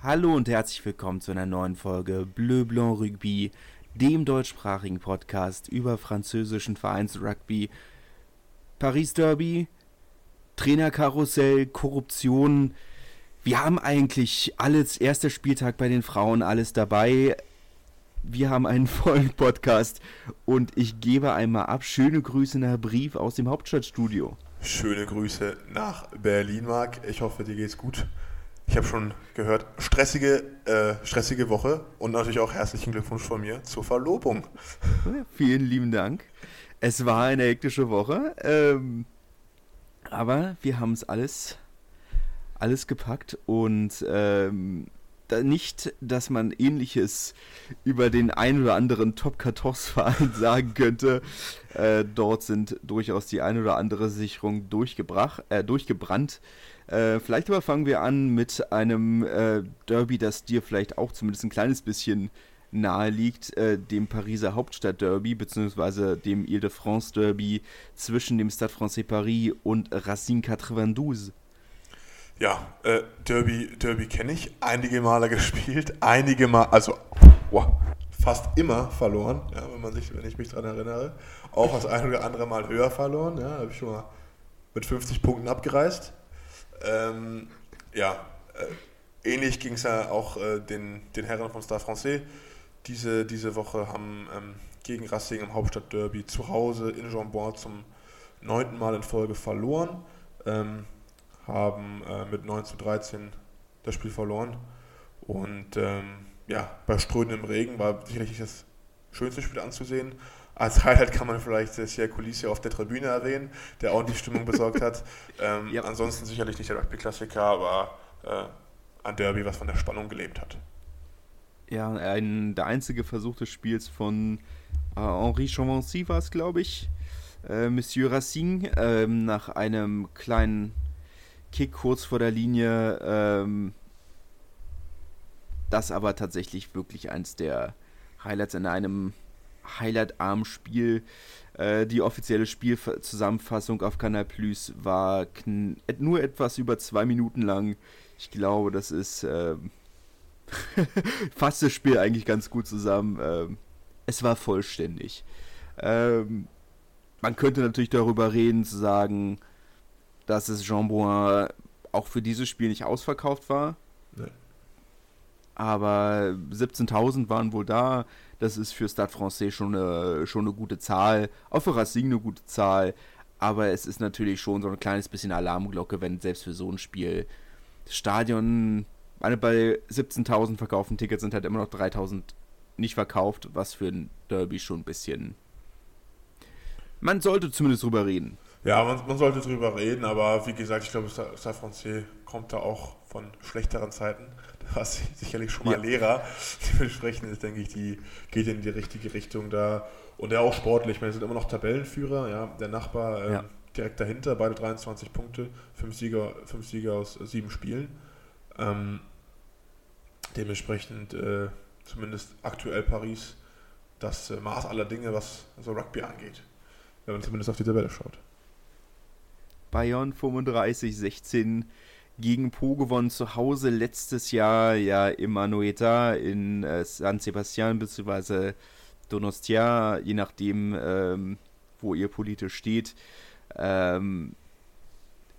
Hallo und herzlich willkommen zu einer neuen Folge Bleu Blanc Rugby, dem deutschsprachigen Podcast über französischen Vereinsrugby, Paris Derby, Trainerkarussell, Korruption. Wir haben eigentlich alles, erster Spieltag bei den Frauen, alles dabei. Wir haben einen vollen Podcast und ich gebe einmal ab. Schöne Grüße nach Brief aus dem Hauptstadtstudio. Schöne Grüße nach Berlin, Marc. Ich hoffe, dir geht's gut. Ich habe schon gehört, stressige, äh, stressige Woche und natürlich auch herzlichen Glückwunsch von mir zur Verlobung. Vielen lieben Dank. Es war eine hektische Woche, ähm, aber wir haben es alles, alles gepackt und ähm, da nicht, dass man ähnliches über den ein oder anderen Top-14-Verein sagen könnte. Äh, dort sind durchaus die ein oder andere Sicherung durchgebracht, äh, durchgebrannt. Äh, vielleicht aber fangen wir an mit einem äh, Derby, das dir vielleicht auch zumindest ein kleines bisschen nahe liegt, äh, dem Pariser Hauptstadt-Derby, beziehungsweise dem Ile-de-France-Derby zwischen dem Stade Francais Paris und Racine 92. Ja, äh, Derby, Derby kenne ich, einige Male gespielt, einige Mal, also wow, fast immer verloren, ja, wenn man sich, wenn ich mich daran erinnere. Auch das ein oder andere Mal höher verloren, ja, habe ich schon mal mit 50 Punkten abgereist. Ähm, ja, äh, ähnlich ging es ja auch äh, den, den Herren von Stade Francais. Diese, diese Woche haben ähm, gegen Racing im Hauptstadtderby zu Hause in Jambon zum neunten Mal in Folge verloren. Ähm, haben äh, mit 9 zu 13 das Spiel verloren. Und ähm, ja, bei strömendem Regen war sicherlich das schönste Spiel anzusehen. Als Highlight kann man vielleicht Sia Kulisse auf der Tribüne erwähnen, der auch die Stimmung besorgt hat. Ähm, ja. Ansonsten sicherlich nicht der Rugby-Klassiker, aber äh, ein Derby, was von der Spannung gelebt hat. Ja, ein, der einzige Versuch des Spiels von äh, Henri Chavancy war es, glaube ich. Äh, Monsieur Racine ähm, nach einem kleinen Kick kurz vor der Linie. Ähm, das aber tatsächlich wirklich eins der Highlights in einem highlightarmen Spiel. Äh, die offizielle Spielzusammenfassung auf Canal Plus war nur etwas über zwei Minuten lang. Ich glaube, das ist äh, fasst das Spiel eigentlich ganz gut zusammen. Äh, es war vollständig. Ähm, man könnte natürlich darüber reden, zu sagen, dass es Jean Bouin auch für dieses Spiel nicht ausverkauft war. Nee. Aber 17.000 waren wohl da. Das ist für Stade Francais schon eine, schon eine gute Zahl. Auch für Racing eine gute Zahl. Aber es ist natürlich schon so ein kleines bisschen Alarmglocke, wenn selbst für so ein Spiel das Stadion, meine, bei 17.000 verkauften Tickets sind halt immer noch 3.000 nicht verkauft, was für ein Derby schon ein bisschen. Man sollte zumindest drüber reden. Ja, man, man sollte drüber reden, aber wie gesagt, ich glaube, Stade Francais kommt da auch von schlechteren Zeiten war sicherlich schon mal ja. Lehrer. Dementsprechend ist, denke ich, die geht in die richtige Richtung da. Und er auch sportlich. Ich meine, sind immer noch Tabellenführer. Ja, der Nachbar ähm, ja. direkt dahinter, beide 23 Punkte, fünf Sieger, fünf Sieger aus sieben Spielen. Ähm, dementsprechend äh, zumindest aktuell Paris das äh, Maß aller Dinge, was so Rugby angeht. Wenn man zumindest auf die Tabelle schaut. Bayern 35, 16 gegen Po gewonnen zu Hause letztes Jahr ja im Manueta in äh, San Sebastian bzw. Donostia, je nachdem, ähm, wo ihr politisch steht. Ähm,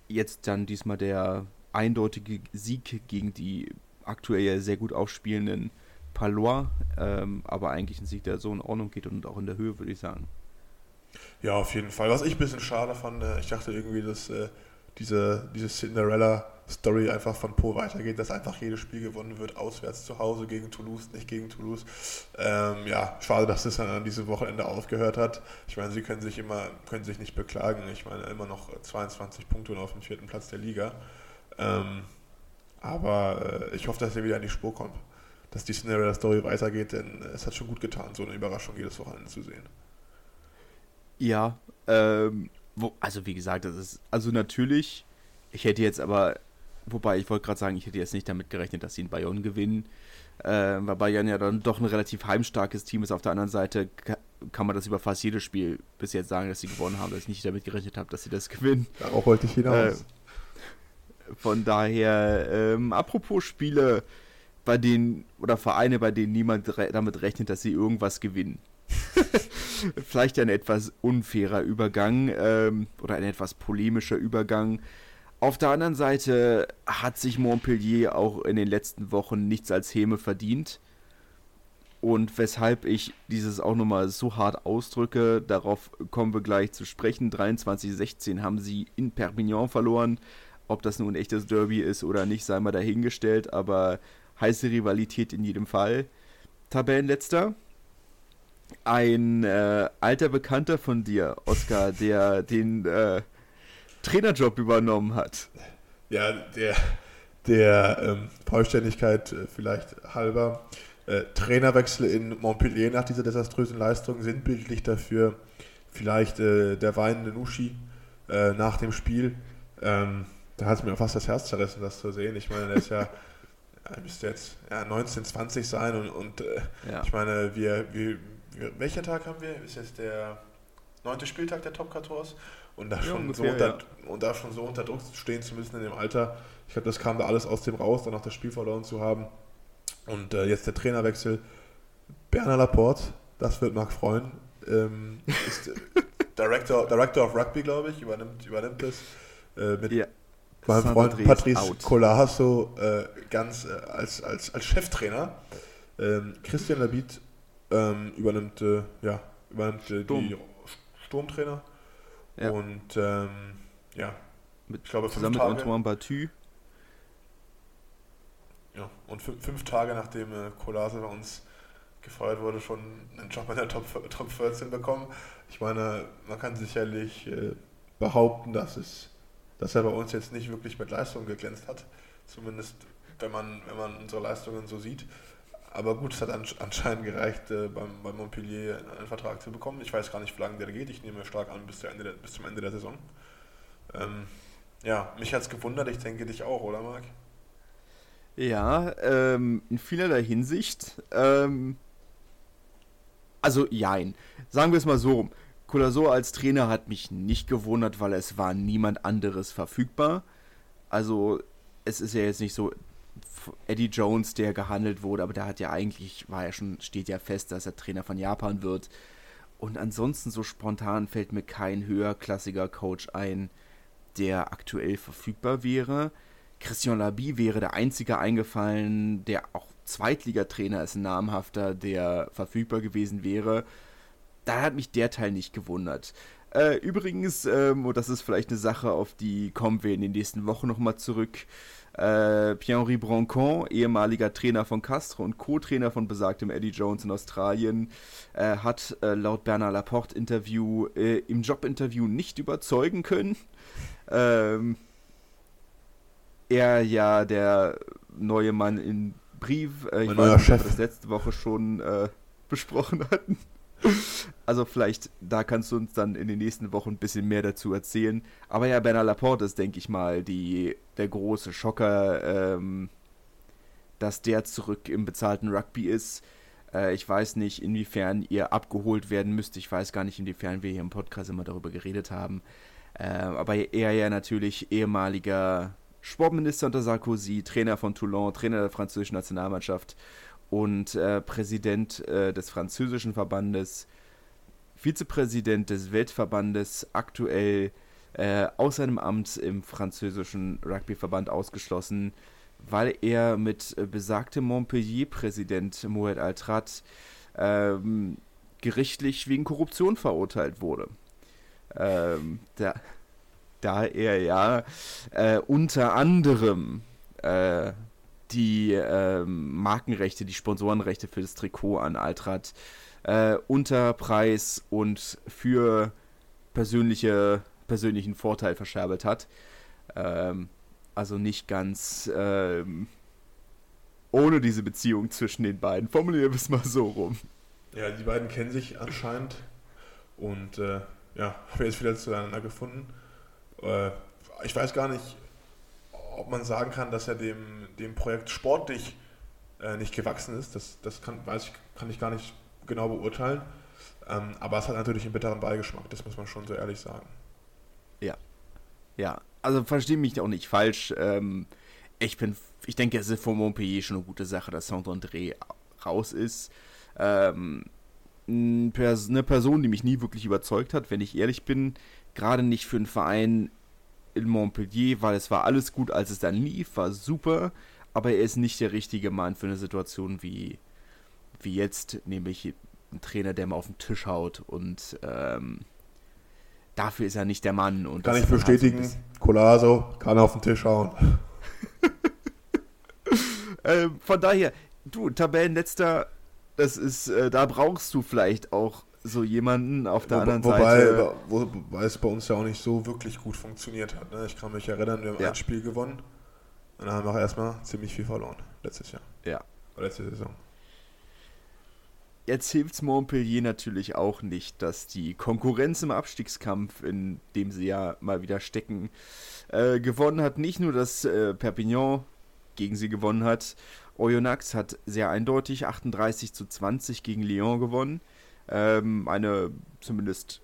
jetzt dann diesmal der eindeutige Sieg gegen die aktuell sehr gut aufspielenden Palois, ähm, aber eigentlich ein Sieg, der so in Ordnung geht und auch in der Höhe, würde ich sagen. Ja, auf jeden Fall. Was ich ein bisschen schade fand, äh, ich dachte irgendwie, dass äh, diese, diese Cinderella-Story einfach von Po weitergeht, dass einfach jedes Spiel gewonnen wird, auswärts zu Hause gegen Toulouse, nicht gegen Toulouse. Ähm, ja, schade, dass das dann an diesem Wochenende aufgehört hat. Ich meine, sie können sich immer, können sich nicht beklagen. Ich meine, immer noch 22 Punkte und auf dem vierten Platz der Liga. Ähm, aber äh, ich hoffe, dass er wieder in die Spur kommt. Dass die Cinderella-Story weitergeht, denn es hat schon gut getan, so eine Überraschung jedes Wochenende zu sehen. Ja, ähm, wo, also wie gesagt, das ist, also natürlich, ich hätte jetzt aber, wobei ich wollte gerade sagen, ich hätte jetzt nicht damit gerechnet, dass sie in Bayern gewinnen, äh, weil Bayern ja dann doch ein relativ heimstarkes Team ist. Auf der anderen Seite kann man das über fast jedes Spiel bis jetzt sagen, dass sie gewonnen haben, dass ich nicht damit gerechnet habe, dass sie das gewinnen. Darauf wollte ich hinaus. Äh, von daher, ähm, apropos Spiele, bei denen, oder Vereine, bei denen niemand re damit rechnet, dass sie irgendwas gewinnen. Vielleicht ein etwas unfairer Übergang ähm, oder ein etwas polemischer Übergang. Auf der anderen Seite hat sich Montpellier auch in den letzten Wochen nichts als Häme verdient. Und weshalb ich dieses auch nochmal so hart ausdrücke, darauf kommen wir gleich zu sprechen. 23-16 haben sie in Perpignan verloren. Ob das nun ein echtes Derby ist oder nicht, sei mal dahingestellt, aber heiße Rivalität in jedem Fall. Tabellenletzter. Ein äh, alter Bekannter von dir, Oskar, der den äh, Trainerjob übernommen hat. Ja, der, der ähm, Vollständigkeit äh, vielleicht halber äh, Trainerwechsel in Montpellier nach dieser desaströsen Leistung sind bildlich dafür vielleicht äh, der weinende Nushi nach dem Spiel. Ähm, da hat es mir fast das Herz zerrissen, das zu sehen. Ich meine, der ist ja, er müsste jetzt ja, 19, 20 sein und, und äh, ja. ich meine, wir, wir, welcher Tag haben wir? Ist jetzt der neunte Spieltag der Top 14 und da, ja, schon ungefähr, so unter, und da schon so unter Druck stehen zu müssen in dem Alter. Ich glaube, das kam da alles aus dem raus, danach das Spiel verloren zu haben. Und äh, jetzt der Trainerwechsel. Bernard Laporte, das wird Marc freuen, ähm, ist äh, Director, Director of Rugby, glaube ich, übernimmt, übernimmt das äh, mit ja. meinem Freund Andres Patrice out. Colasso äh, ganz äh, als, als, als Cheftrainer. Ähm, Christian Labit ähm, übernimmt, äh, ja, übernimmt Sturm. die Sturmtrainer. Ja. Und ähm, ja, mit, ich glaube, zusammen mit Antoine Battu ja, und fünf Tage nachdem äh, Kolase bei uns gefeuert wurde, schon einen Job in der Top, Top 14 bekommen. Ich meine, man kann sicherlich äh, behaupten, dass, es, dass er bei uns jetzt nicht wirklich mit Leistung geglänzt hat. Zumindest, wenn man, wenn man unsere Leistungen so sieht. Aber gut, es hat anscheinend gereicht, äh, beim, beim Montpellier einen Vertrag zu bekommen. Ich weiß gar nicht, wie lange der geht. Ich nehme stark an, bis, Ende der, bis zum Ende der Saison. Ähm, ja, mich hat es gewundert. Ich denke dich auch, oder Marc? Ja, ähm, in vielerlei Hinsicht. Ähm, also, jein. Sagen wir es mal so rum. Als Trainer hat mich nicht gewundert, weil es war niemand anderes verfügbar. Also, es ist ja jetzt nicht so Eddie Jones, der gehandelt wurde, aber der hat ja eigentlich, war ja schon, steht ja fest, dass er Trainer von Japan wird. Und ansonsten so spontan fällt mir kein höherklassiger Coach ein, der aktuell verfügbar wäre. Christian Labi wäre der einzige eingefallen, der auch Zweitligatrainer ist, ein namhafter, der verfügbar gewesen wäre. Da hat mich der Teil nicht gewundert. Äh, übrigens, ähm, und das ist vielleicht eine Sache, auf die kommen wir in den nächsten Wochen nochmal zurück. Äh, Pierre-Henri Broncon, ehemaliger Trainer von Castro und Co-Trainer von besagtem Eddie Jones in Australien, äh, hat äh, laut Bernard Laporte Interview äh, im Jobinterview nicht überzeugen können. Ähm, er ja der neue Mann in Brief. Äh, ich weiß nicht, ob wir das letzte Woche schon äh, besprochen hatten. Also vielleicht, da kannst du uns dann in den nächsten Wochen ein bisschen mehr dazu erzählen. Aber ja, Bernard Laporte ist, denke ich mal, die, der große Schocker, ähm, dass der zurück im bezahlten Rugby ist. Äh, ich weiß nicht, inwiefern ihr abgeholt werden müsst. Ich weiß gar nicht, inwiefern wir hier im Podcast immer darüber geredet haben. Äh, aber er ja natürlich ehemaliger Sportminister unter Sarkozy, Trainer von Toulon, Trainer der französischen Nationalmannschaft und äh, Präsident äh, des französischen Verbandes, Vizepräsident des Weltverbandes, aktuell äh, aus seinem Amt im französischen Rugbyverband ausgeschlossen, weil er mit äh, besagtem Montpellier-Präsident Moed Altrat ähm, gerichtlich wegen Korruption verurteilt wurde. Ähm, der, da er ja äh, unter anderem äh, die äh, Markenrechte, die Sponsorenrechte für das Trikot an Altrat äh, unter Preis und für persönliche, persönlichen Vorteil verscherbelt hat. Ähm, also nicht ganz ähm, ohne diese Beziehung zwischen den beiden. Formulieren wir es mal so rum. Ja, die beiden kennen sich anscheinend und äh, ja, haben jetzt wieder zueinander gefunden. Äh, ich weiß gar nicht, ob man sagen kann, dass er dem, dem Projekt sportlich äh, nicht gewachsen ist. Das, das kann, weiß ich, kann ich gar nicht genau beurteilen. Ähm, aber es hat natürlich einen bitteren Beigeschmack, das muss man schon so ehrlich sagen. Ja. Ja, also verstehe mich auch nicht falsch. Ähm, ich bin, ich denke, es ist für Montpellier schon eine gute Sache, dass Saint-André raus ist. Ähm, eine Person, die mich nie wirklich überzeugt hat, wenn ich ehrlich bin, gerade nicht für einen Verein in Montpellier, weil es war alles gut, als es dann lief, war super, aber er ist nicht der richtige Mann für eine Situation wie, wie jetzt, nämlich ein Trainer, der mal auf den Tisch haut und ähm, dafür ist er nicht der Mann. Und kann ich bestätigen, halt so Colaso kann auf den Tisch hauen. äh, von daher, du, Tabellenletzter, das ist, äh, da brauchst du vielleicht auch so jemanden auf der Wo, anderen wobei, Seite. Wo, wobei es bei uns ja auch nicht so wirklich gut funktioniert hat. Ne? Ich kann mich erinnern, wir haben ja. ein Spiel gewonnen und dann haben wir auch erstmal ziemlich viel verloren letztes Jahr. Ja. letzte Saison. Jetzt hilft es Montpellier natürlich auch nicht, dass die Konkurrenz im Abstiegskampf, in dem sie ja mal wieder stecken, äh, gewonnen hat. Nicht nur, dass äh, Perpignan gegen sie gewonnen hat. Oyonnax hat sehr eindeutig 38 zu 20 gegen Lyon gewonnen. Ähm, eine zumindest,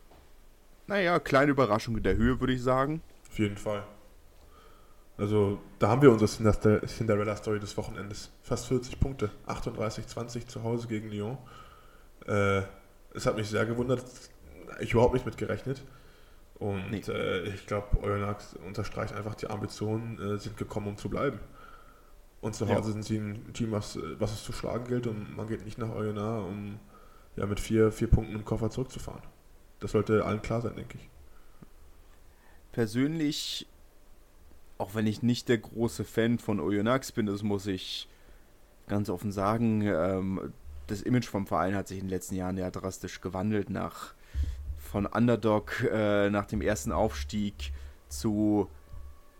naja, kleine Überraschung in der Höhe, würde ich sagen. Auf jeden Fall. Also, da haben wir unsere Cinderella-Story des Wochenendes. Fast 40 Punkte. 38-20 zu Hause gegen Lyon. Äh, es hat mich sehr gewundert. Ich überhaupt nicht mit gerechnet. Und nee. äh, ich glaube, Oyonnax unterstreicht einfach, die Ambitionen äh, sind gekommen, um zu bleiben. Und zu Hause ja. sind sie ein Team, was, was es zu schlagen gilt und man geht nicht nach Oyonnax, um ja, mit vier, vier Punkten im Koffer zurückzufahren. Das sollte allen klar sein, denke ich. Persönlich, auch wenn ich nicht der große Fan von Oyonnax bin, das muss ich ganz offen sagen, ähm, das Image vom Verein hat sich in den letzten Jahren ja drastisch gewandelt nach von Underdog äh, nach dem ersten Aufstieg zu,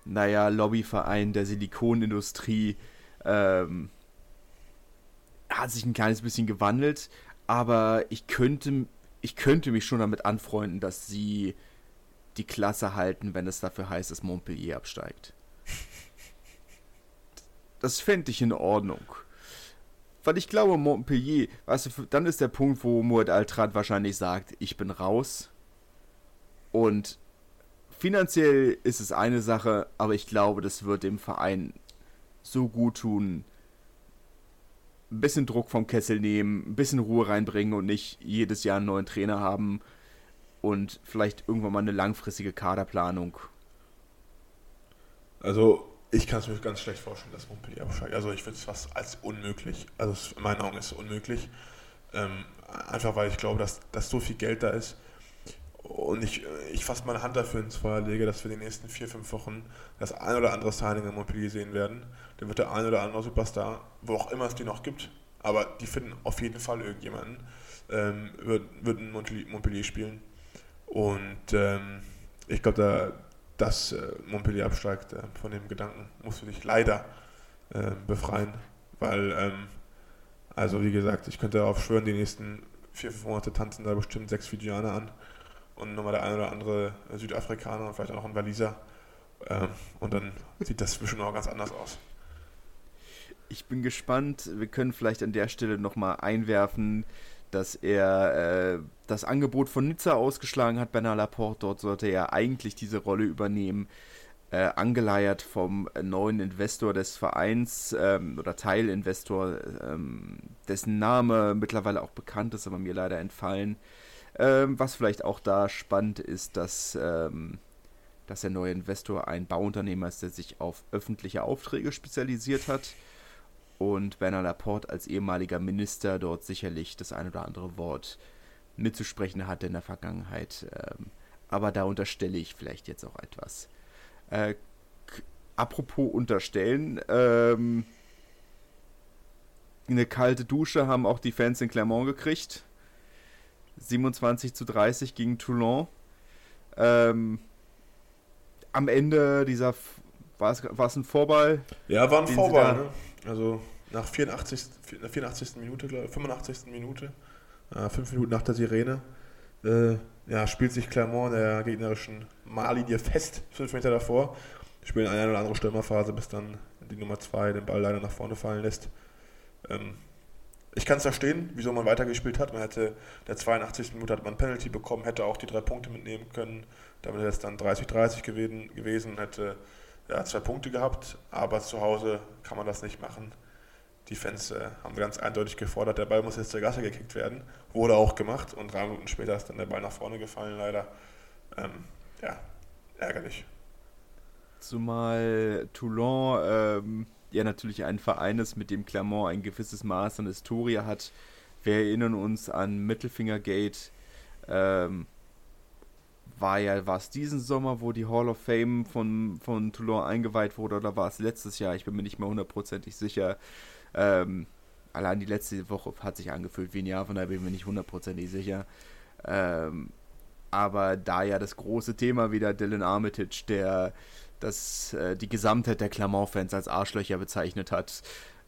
naja, Lobbyverein der Silikonindustrie. Ähm, hat sich ein kleines bisschen gewandelt, aber ich könnte, ich könnte mich schon damit anfreunden, dass sie die Klasse halten, wenn es dafür heißt, dass Montpellier absteigt. Das fände ich in Ordnung. Weil ich glaube, Montpellier, weißt du, dann ist der Punkt, wo Muad Altrat wahrscheinlich sagt, ich bin raus. Und finanziell ist es eine Sache, aber ich glaube, das wird dem Verein so gut tun. Ein bisschen Druck vom Kessel nehmen, ein bisschen Ruhe reinbringen und nicht jedes Jahr einen neuen Trainer haben und vielleicht irgendwann mal eine langfristige Kaderplanung. Also ich kann es mir ganz schlecht vorstellen, dass Montpellier absteigt. Also ich würde es fast als unmöglich, also in meinen Augen ist es unmöglich. Ähm, einfach weil ich glaube, dass, dass so viel Geld da ist. Und ich, ich fast meine Hand dafür ins Feuer lege, dass wir die nächsten vier, fünf Wochen das ein oder andere Signing in Montpellier sehen werden. Dann wird der ein oder andere Superstar, wo auch immer es die noch gibt, aber die finden auf jeden Fall irgendjemanden, ähm, wird, wird in Montpellier, Montpellier spielen. Und ähm, ich glaube, da, dass äh, Montpellier absteigt, äh, von dem Gedanken musst du dich leider äh, befreien, weil, ähm, also wie gesagt, ich könnte darauf schwören, die nächsten vier, fünf Monate tanzen da bestimmt sechs Fijianer an und nochmal der ein oder andere Südafrikaner und vielleicht auch noch ein Waliser. Ähm, und dann sieht das bestimmt auch ganz anders aus. Ich bin gespannt. Wir können vielleicht an der Stelle nochmal einwerfen, dass er äh, das Angebot von Nizza ausgeschlagen hat. Bernard Laporte, dort sollte er eigentlich diese Rolle übernehmen. Äh, angeleiert vom neuen Investor des Vereins ähm, oder Teilinvestor, ähm, dessen Name mittlerweile auch bekannt ist, aber mir leider entfallen. Ähm, was vielleicht auch da spannend ist, dass, ähm, dass der neue Investor ein Bauunternehmer ist, der sich auf öffentliche Aufträge spezialisiert hat und Bernard Laporte als ehemaliger Minister dort sicherlich das ein oder andere Wort mitzusprechen hatte in der Vergangenheit. Ähm, aber da unterstelle ich vielleicht jetzt auch etwas. Äh, apropos unterstellen, ähm, eine kalte Dusche haben auch die Fans in Clermont gekriegt. 27 zu 30 gegen Toulon. Ähm, am Ende dieser war es, war es ein Vorball? Ja, war ein Vorball. Ne? Also nach 84, 84. Minute, glaube ich, 85. Minute, äh, fünf Minuten nach der Sirene, äh, ja, spielt sich Clermont der gegnerischen Marlinie fest, fünf Meter davor. Spielen eine oder andere Stürmerphase, bis dann die Nummer zwei den Ball leider nach vorne fallen lässt. Ähm, ich kann es verstehen, wieso man weitergespielt hat. Man hätte, der 82. Minute hat man Penalty bekommen, hätte auch die drei Punkte mitnehmen können. Damit wäre es dann 30-30 gewesen, gewesen, hätte ja, zwei Punkte gehabt, aber zu Hause kann man das nicht machen. Die Fans äh, haben ganz eindeutig gefordert, der Ball muss jetzt zur Gasse gekickt werden. Wurde auch gemacht und drei Minuten später ist dann der Ball nach vorne gefallen, leider. Ähm, ja, ärgerlich. Zumal Toulon ähm, ja natürlich ein Verein ist, mit dem Clermont ein gewisses Maß an Historie hat. Wir erinnern uns an Mittelfingergate. Ähm, war ja, war es diesen Sommer, wo die Hall of Fame von, von Toulon eingeweiht wurde, oder war es letztes Jahr? Ich bin mir nicht mehr hundertprozentig sicher. Ähm, allein die letzte Woche hat sich angefühlt wie ein Jahr, von daher bin ich mir nicht hundertprozentig sicher. Ähm, aber da ja das große Thema wieder Dylan Armitage, der das, äh, die Gesamtheit der Clermont-Fans als Arschlöcher bezeichnet hat.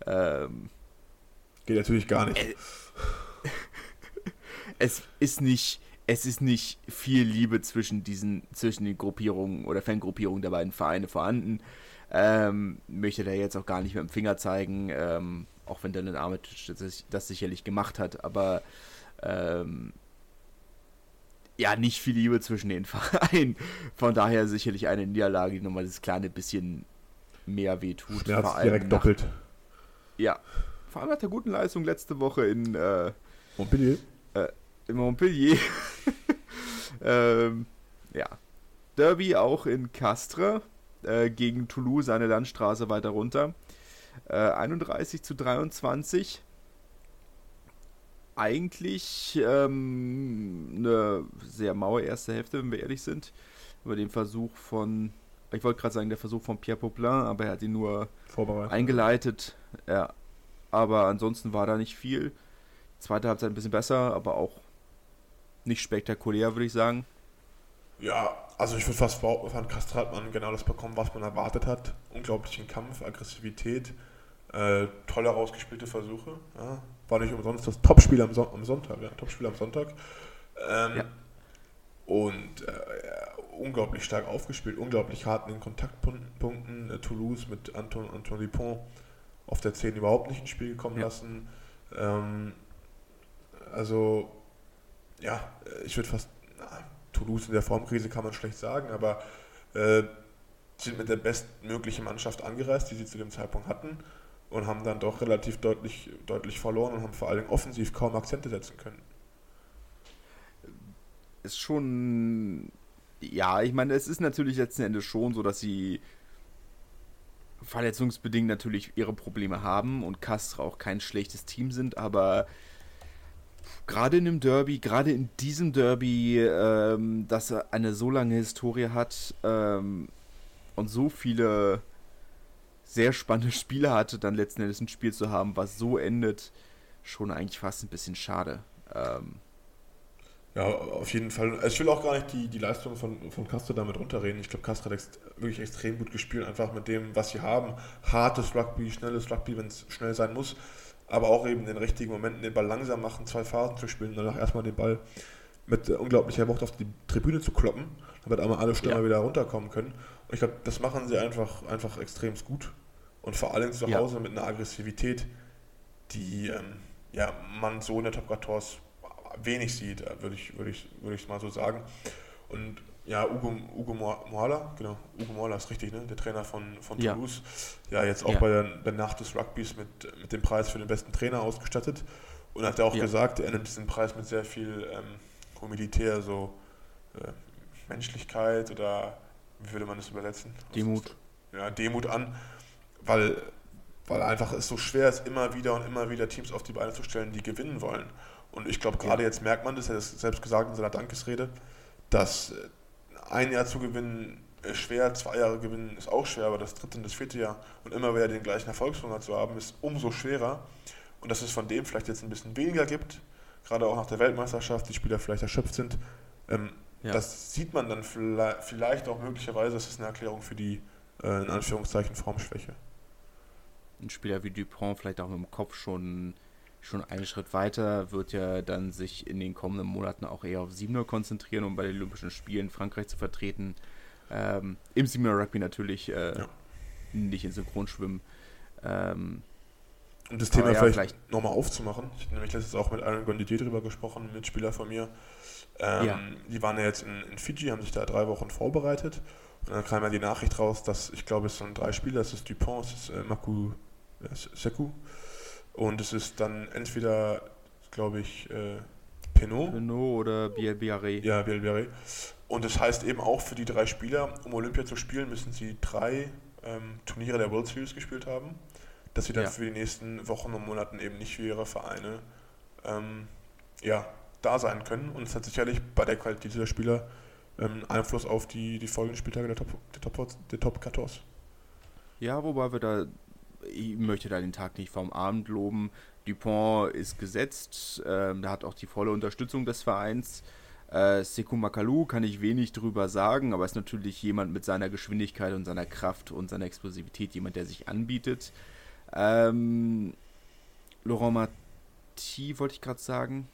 Ähm, Geht natürlich gar nicht. Äh, es ist nicht, es ist nicht viel Liebe zwischen diesen, zwischen den Gruppierungen oder Fangruppierungen der beiden Vereine vorhanden. Ähm, möchte da jetzt auch gar nicht mit dem Finger zeigen, ähm, auch wenn Dylan Armitage das, das, sicherlich gemacht hat, aber ähm, ja, nicht viel Liebe zwischen den Vereinen. Von daher sicherlich eine Niederlage, die nochmal das kleine bisschen mehr wehtut. Schmerz vor allem direkt nach, doppelt. Ja, vor allem nach der guten Leistung letzte Woche in äh, Montpellier. Äh, in Montpellier. ähm, ja. Derby auch in Castres äh, gegen Toulouse, eine Landstraße weiter runter. Äh, 31 zu 23. Eigentlich ähm, eine sehr maue erste Hälfte, wenn wir ehrlich sind. Über den Versuch von, ich wollte gerade sagen, der Versuch von Pierre Poplin, aber er hat ihn nur eingeleitet. Ja. Aber ansonsten war da nicht viel. Zweite Halbzeit ein bisschen besser, aber auch nicht spektakulär, würde ich sagen. Ja, also ich würde fast behaupten, von man genau das bekommen, was man erwartet hat. Unglaublichen Kampf, Aggressivität, äh, toll herausgespielte Versuche. Ja. War nicht umsonst das Topspiel am, Son am Sonntag. Ja. Topspiel am Sonntag. Ähm, ja. Und äh, unglaublich stark aufgespielt, unglaublich hart in den Kontaktpunkten. Äh, Toulouse mit Anton, Anton Dupont auf der 10 überhaupt nicht ins Spiel gekommen ja. lassen. Ähm, also, ja, ich würde fast, na, Toulouse in der Formkrise kann man schlecht sagen, aber äh, sind mit der bestmöglichen Mannschaft angereist, die sie zu dem Zeitpunkt hatten und haben dann doch relativ deutlich, deutlich verloren und haben vor allem offensiv kaum Akzente setzen können. Ist schon, ja, ich meine, es ist natürlich letzten Endes schon so, dass sie verletzungsbedingt natürlich ihre Probleme haben und Castra auch kein schlechtes Team sind, aber gerade in einem Derby, gerade in diesem Derby, ähm, dass er eine so lange Historie hat ähm, und so viele sehr spannende Spiele hatte, dann letzten Endes ein Spiel zu haben, was so endet, schon eigentlich fast ein bisschen schade. Ähm, ja, auf jeden Fall. Also ich will auch gar nicht die, die Leistung von, von Castro damit runterreden. Ich glaube, Castro hat ext wirklich extrem gut gespielt, einfach mit dem, was sie haben. Hartes Rugby, schnelles Rugby, wenn es schnell sein muss aber auch eben in den richtigen Momenten den Ball langsam machen, zwei Phasen zu spielen, danach erstmal den Ball mit unglaublicher Wucht auf die Tribüne zu kloppen, damit einmal alle Stürmer ja. wieder runterkommen können. Und ich glaube, das machen sie einfach, einfach extrem gut. Und vor allem zu Hause ja. mit einer Aggressivität, die ähm, ja, man so in der Top 14 wenig sieht, äh, würde ich, würd ich, würd ich mal so sagen. Und ja, Ugo, Ugo Moala, genau, Ugo Moala ist richtig, ne? der Trainer von, von Toulouse. Ja, jetzt auch ja. Bei, der, bei Nacht des Rugbys mit, mit dem Preis für den besten Trainer ausgestattet. Und hat er auch ja. gesagt, er nimmt diesen Preis mit sehr viel ähm, Humilitär, so äh, Menschlichkeit oder wie würde man das übersetzen? Demut. Ja, Demut an, weil, weil einfach es so schwer ist, immer wieder und immer wieder Teams auf die Beine zu stellen, die gewinnen wollen. Und ich glaube, gerade ja. jetzt merkt man das, er hat es selbst gesagt in seiner Dankesrede, dass äh, ein Jahr zu gewinnen ist schwer, zwei Jahre gewinnen ist auch schwer, aber das dritte und das vierte Jahr und immer wieder den gleichen Erfolgshunger zu haben, ist umso schwerer. Und dass es von dem vielleicht jetzt ein bisschen weniger gibt, gerade auch nach der Weltmeisterschaft, die Spieler vielleicht erschöpft sind, ähm, ja. das sieht man dann vielleicht auch möglicherweise, das ist eine Erklärung für die, äh, in Anführungszeichen, Formschwäche. Ein Spieler wie Dupont vielleicht auch im Kopf schon schon einen Schritt weiter, wird ja dann sich in den kommenden Monaten auch eher auf Siebener konzentrieren, um bei den Olympischen Spielen Frankreich zu vertreten. Ähm, Im Siebener Rugby natürlich, äh, ja. nicht in Synchronschwimmen. Ähm, um das Thema ja, vielleicht, vielleicht. nochmal aufzumachen. Ich habe nämlich letztens auch mit Aaron Gondidier drüber gesprochen, Mitspieler von mir. Ähm, ja. Die waren ja jetzt in, in, Fiji, haben sich da drei Wochen vorbereitet. Und dann kam ja die Nachricht raus, dass ich glaube, es sind drei Spieler, es ist Dupont, es ist äh, Maku äh, Seku und es ist dann entweder, glaube ich, äh, Pinot. Pinot oder Bielbiaré. Ja, Bielbiaré. Und das heißt eben auch für die drei Spieler, um Olympia zu spielen, müssen sie drei ähm, Turniere der World Series gespielt haben, dass sie dann ja. für die nächsten Wochen und Monaten eben nicht für ihre Vereine ähm, ja, da sein können. Und es hat sicherlich bei der Qualität dieser Spieler ähm, Einfluss auf die, die folgenden Spieltage der Top, der Top, der Top 14. Ja, wobei wir da, ich möchte da den Tag nicht vom Abend loben. Dupont ist gesetzt, ähm, da hat auch die volle Unterstützung des Vereins. Äh, Sekou Makalu kann ich wenig drüber sagen, aber ist natürlich jemand mit seiner Geschwindigkeit und seiner Kraft und seiner Explosivität, jemand, der sich anbietet. Ähm, Laurent Marty wollte ich gerade sagen,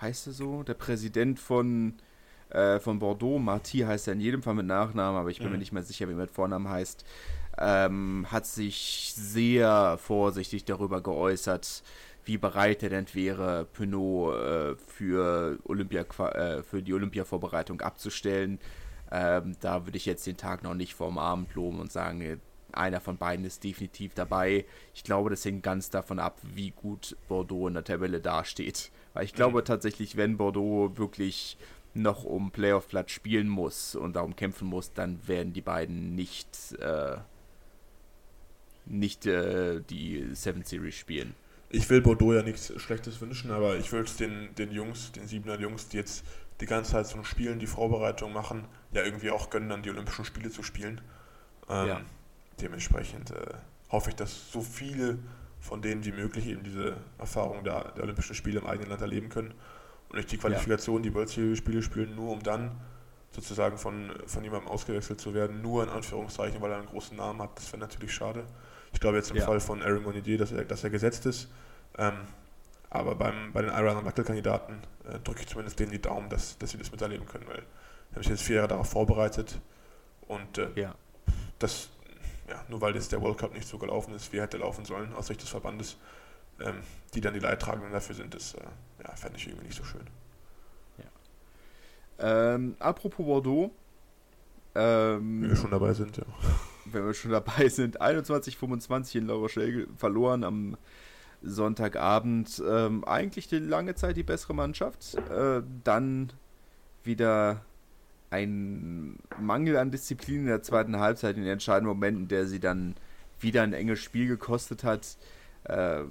heißt er so? Der Präsident von, äh, von Bordeaux, Marty heißt er in jedem Fall mit Nachnamen, aber ich bin mhm. mir nicht mehr sicher, wie er mit Vornamen heißt, ähm, hat sich sehr vorsichtig darüber geäußert, wie bereit er denn wäre, Pinot äh, für, Olympia, äh, für die Olympia-Vorbereitung abzustellen. Ähm, da würde ich jetzt den Tag noch nicht vorm Abend loben und sagen, einer von beiden ist definitiv dabei. Ich glaube, das hängt ganz davon ab, wie gut Bordeaux in der Tabelle dasteht. Weil ich glaube mhm. tatsächlich, wenn Bordeaux wirklich noch um Playoff-Platz spielen muss und darum kämpfen muss, dann werden die beiden nicht, äh, nicht äh, die Seven Series spielen ich will Bordeaux ja nichts Schlechtes wünschen, aber ich will es den, den Jungs, den Siebener Jungs, die jetzt die ganze Zeit zum Spielen die Vorbereitung machen, ja irgendwie auch gönnen, dann die Olympischen Spiele zu spielen. Ähm, ja. Dementsprechend äh, hoffe ich, dass so viele von denen wie möglich eben diese Erfahrung der, der Olympischen Spiele im eigenen Land erleben können und nicht die Qualifikation, ja. die World Series Spiele spielen, nur um dann sozusagen von, von jemandem ausgewechselt zu werden, nur in Anführungszeichen, weil er einen großen Namen hat. Das wäre natürlich schade. Ich glaube jetzt im ja. Fall von Aaron Monier, dass er, dass er gesetzt ist. Ähm, aber beim, bei den Iron Wackelkandidaten äh, drücke ich zumindest denen die Daumen, dass, dass sie das miterleben können, weil ich habe mich jetzt vier Jahre darauf vorbereitet und äh, ja. das, ja, nur weil jetzt der World Cup nicht so gelaufen ist, wie hätte laufen sollen aus Sicht des Verbandes, ähm, die dann die Leidtragenden dafür sind, das äh, ja, fände ich irgendwie nicht so schön. Ja. Ähm, apropos Bordeaux. Ähm, Wie wir schon dabei sind, ja wenn wir schon dabei sind, 21-25 in La Rochelle verloren am Sonntagabend. Ähm, eigentlich die lange Zeit die bessere Mannschaft. Äh, dann wieder ein Mangel an Disziplin in der zweiten Halbzeit in den entscheidenden Momenten, der sie dann wieder ein enges Spiel gekostet hat. Äh,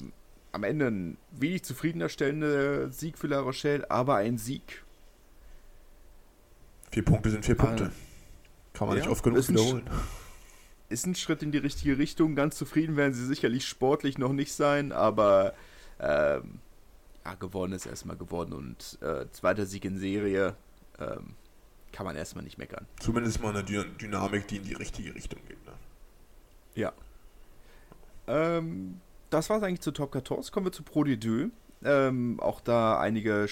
am Ende ein wenig zufriedenerstellender Sieg für La Rochelle, aber ein Sieg. Vier Punkte sind vier Punkte. Kann man ja, nicht oft genug wiederholen ist ein Schritt in die richtige Richtung. Ganz zufrieden werden sie sicherlich sportlich noch nicht sein, aber ähm, ja, gewonnen ist erstmal gewonnen und äh, zweiter Sieg in Serie ähm, kann man erstmal nicht meckern. Zumindest mal eine Dynamik, die in die richtige Richtung geht. Ne? Ja. Ähm, das war es eigentlich zu Top 14. Kommen wir zu Pro de Deux. Ähm, auch da einige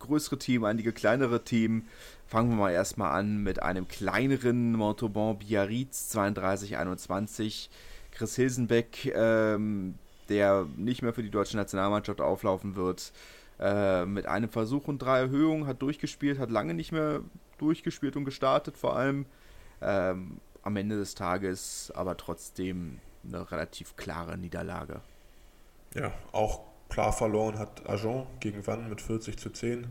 größere Themen, einige kleinere Themen. Fangen wir mal erstmal an mit einem kleineren Montauban Biarritz 3221. Chris Hilsenbeck, ähm, der nicht mehr für die deutsche Nationalmannschaft auflaufen wird, äh, mit einem Versuch und drei Erhöhungen hat durchgespielt, hat lange nicht mehr durchgespielt und gestartet, vor allem ähm, am Ende des Tages, aber trotzdem eine relativ klare Niederlage. Ja, auch klar verloren hat Agen gegen Wann mit 40 zu 10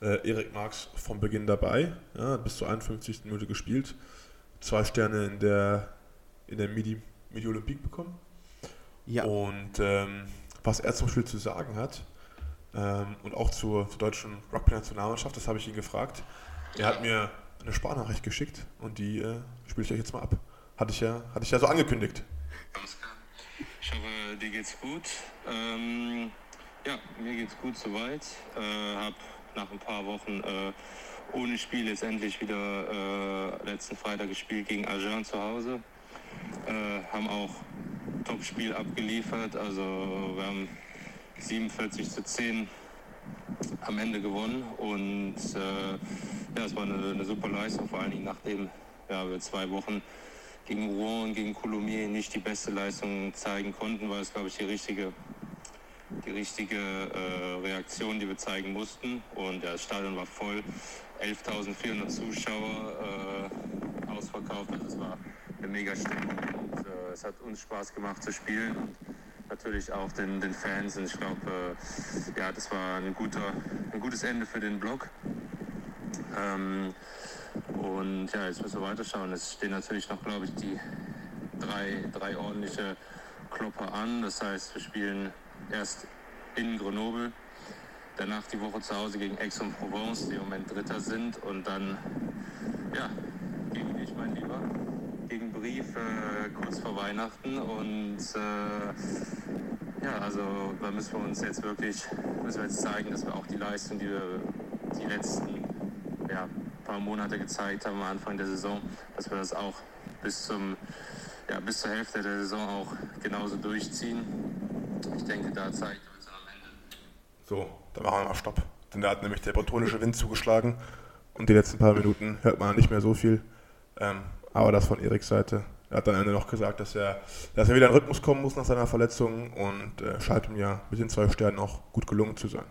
äh, Erik Marx von Beginn dabei, ja, bis zur 51. Minute gespielt. Zwei Sterne in der, in der Midi, Midi Olympique bekommen. Ja. Und ähm, was er zum Spiel zu sagen hat ähm, und auch zur, zur deutschen Rugby-Nationalmannschaft, das habe ich ihn gefragt. Er hat mir eine Sparnachricht geschickt und die äh, spiele ich euch jetzt mal ab. Hatte ich ja, hatte ich ja so angekündigt. Ich hoffe, dir geht's gut. Ähm, ja, mir geht's gut soweit. Äh, hab nach ein paar Wochen äh, ohne Spiel jetzt endlich wieder äh, letzten Freitag gespielt gegen Agen zu Hause. Äh, haben auch Top-Spiel abgeliefert. Also wir haben 47 zu 10 am Ende gewonnen und äh, ja, es war eine, eine, super Leistung, vor allen Dingen nachdem ja, wir zwei Wochen gegen Rouen und gegen Coulommiers nicht die beste Leistung zeigen konnten, war es glaube ich die richtige die richtige äh, Reaktion, die wir zeigen mussten. Und ja, das Stadion war voll, 11.400 Zuschauer äh, ausverkauft. Also es war eine mega Stimmung. Und, äh, es hat uns Spaß gemacht zu spielen. Und natürlich auch den, den Fans. Und ich glaube, äh, ja, das war ein, guter, ein gutes Ende für den Blog. Ähm, und ja, jetzt müssen wir weiterschauen. Es stehen natürlich noch, glaube ich, die drei, drei ordentliche Klopper an. Das heißt, wir spielen erst in Grenoble, danach die Woche zu Hause gegen Aix-en-Provence, die im Moment Dritter sind und dann, ja, gegen dich, mein Lieber, gegen Brief äh, kurz vor Weihnachten und äh, ja, also da müssen wir uns jetzt wirklich, müssen wir jetzt zeigen, dass wir auch die Leistung, die wir die letzten ja, paar Monate gezeigt haben am Anfang der Saison, dass wir das auch bis zum ja, bis zur Hälfte der Saison auch genauso durchziehen. Ich denke, da zeigt uns am Ende. So, da machen wir mal Stopp. Denn da hat nämlich der bretonische Wind zugeschlagen und die letzten paar Minuten hört man nicht mehr so viel. Ähm, aber das von Eriks Seite. Er hat dann Ende noch gesagt, dass er, dass er wieder in Rhythmus kommen muss nach seiner Verletzung und äh, scheint ihm ja mit den zwei Sternen auch gut gelungen zu sein.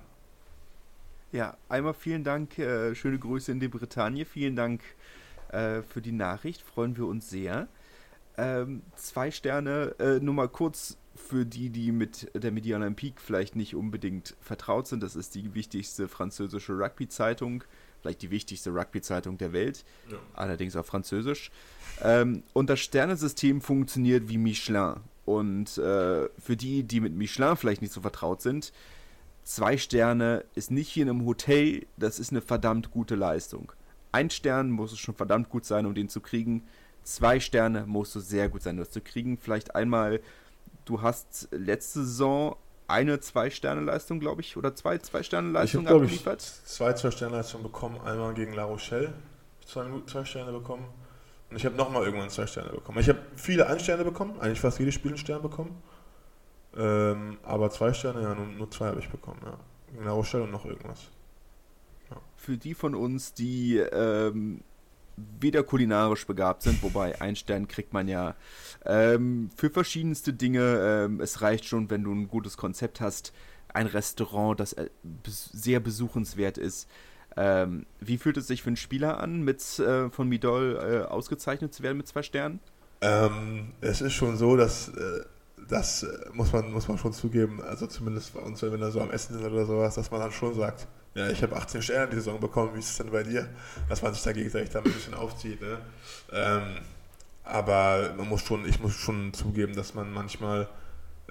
Ja, einmal vielen Dank, äh, schöne Grüße in die Bretagne, vielen Dank äh, für die Nachricht, freuen wir uns sehr. Ähm, zwei Sterne, äh, nur mal kurz für die, die mit der Midi Olympique vielleicht nicht unbedingt vertraut sind. Das ist die wichtigste französische Rugby-Zeitung, vielleicht die wichtigste Rugby-Zeitung der Welt, ja. allerdings auf Französisch. Ähm, und das Sternesystem funktioniert wie Michelin. Und äh, für die, die mit Michelin vielleicht nicht so vertraut sind, zwei Sterne ist nicht hier in einem Hotel, das ist eine verdammt gute Leistung. Ein Stern muss es schon verdammt gut sein, um den zu kriegen zwei Sterne musst du sehr gut sein, das zu kriegen. Vielleicht einmal, du hast letzte Saison eine Zwei-Sterne-Leistung, glaube ich, oder zwei Zwei-Sterne-Leistungen abgeliefert. Ich zwei Zwei-Sterne-Leistungen bekommen, einmal gegen La Rochelle, zwei, zwei Sterne bekommen. Und ich habe nochmal irgendwann zwei Sterne bekommen. Ich habe viele Ein-Sterne bekommen, eigentlich fast jedes Spiel einen Stern bekommen. Ähm, aber zwei Sterne, ja, nur, nur zwei habe ich bekommen, ja. Gegen La Rochelle und noch irgendwas. Ja. Für die von uns, die ähm, weder kulinarisch begabt sind, wobei ein Stern kriegt man ja ähm, für verschiedenste Dinge. Ähm, es reicht schon, wenn du ein gutes Konzept hast, ein Restaurant, das äh, sehr besuchenswert ist. Ähm, wie fühlt es sich für einen Spieler an, mit äh, von Midol äh, ausgezeichnet zu werden mit zwei Sternen? Ähm, es ist schon so, dass äh, das äh, muss man, muss man schon zugeben, also zumindest bei uns, wenn wir da so am Essen sind oder sowas, dass man dann schon sagt, ja, ich habe 18 Sterne die Saison bekommen, wie ist es denn bei dir? Dass man sich da gegenseitig ein bisschen aufzieht. Ne? Ähm, aber man muss schon, ich muss schon zugeben, dass man manchmal,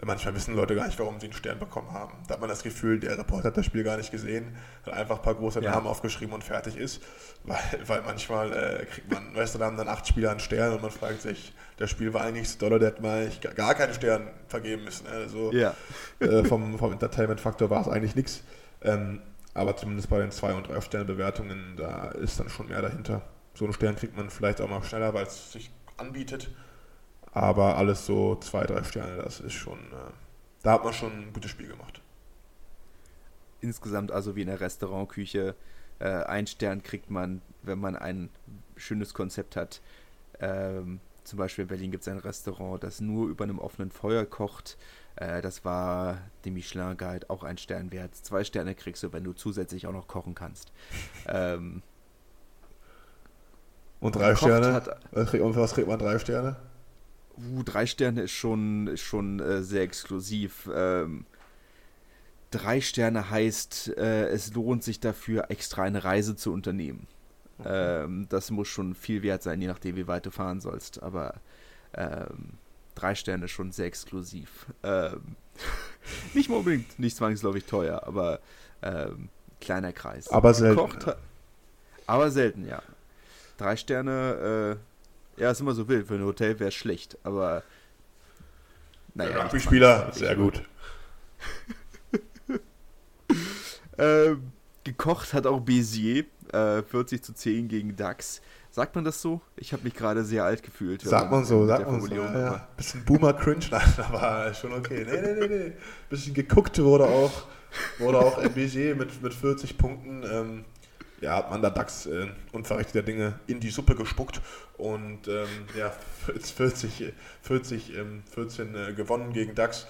manchmal wissen Leute gar nicht, warum sie einen Stern bekommen haben. Da hat man das Gefühl, der Reporter hat das Spiel gar nicht gesehen, hat einfach ein paar große ja. Namen aufgeschrieben und fertig ist. Weil, weil manchmal äh, kriegt man, weißt du, da haben dann acht Spieler einen Stern und man fragt sich, das Spiel war eigentlich so doller, der hat mal gar keinen Stern vergeben müssen. Also ja. äh, vom, vom Entertainment-Faktor war es eigentlich nichts. Ähm, aber zumindest bei den 2- und 3-Sterne-Bewertungen, da ist dann schon mehr dahinter. So einen Stern kriegt man vielleicht auch mal schneller, weil es sich anbietet. Aber alles so 2, 3 Sterne, das ist schon, äh, da hat man schon ein gutes Spiel gemacht. Insgesamt also wie in der Restaurantküche. Äh, ein Stern kriegt man, wenn man ein schönes Konzept hat. Ähm, zum Beispiel in Berlin gibt es ein Restaurant, das nur über einem offenen Feuer kocht. Äh, das war dem Michelin Guide auch ein Stern wert. Zwei Sterne kriegst du, wenn du zusätzlich auch noch kochen kannst. ähm, und drei Sterne? Hat, und was kriegt man drei Sterne? Uh, drei Sterne ist schon, ist schon äh, sehr exklusiv. Ähm, drei Sterne heißt, äh, es lohnt sich dafür, extra eine Reise zu unternehmen. Okay. Ähm, das muss schon viel wert sein, je nachdem, wie weit du fahren sollst. Aber ähm, drei Sterne schon sehr exklusiv. Ähm, nicht unbedingt, nicht zwangsläufig teuer, aber ähm, kleiner Kreis. Aber selten. Kocht, aber selten, ja. Drei Sterne, äh, ja, ist immer so wild. Für ein Hotel wäre es schlecht, aber. Naja, Rugby-Spieler, sehr gut. ähm, gekocht hat auch Bézier, äh, 40 zu 10 gegen DAX. Sagt man das so? Ich habe mich gerade sehr alt gefühlt. Sagt man so, sagt man so. Ja. Bisschen Boomer-Cringe, aber schon okay. Nee, nee, nee, nee. Bisschen geguckt wurde auch, wurde auch MBG mit, mit 40 Punkten. Ähm, ja, hat man da DAX äh, unverrichteter Dinge in die Suppe gespuckt und ähm, ja, 40, 40 ähm, 14 äh, gewonnen gegen DAX.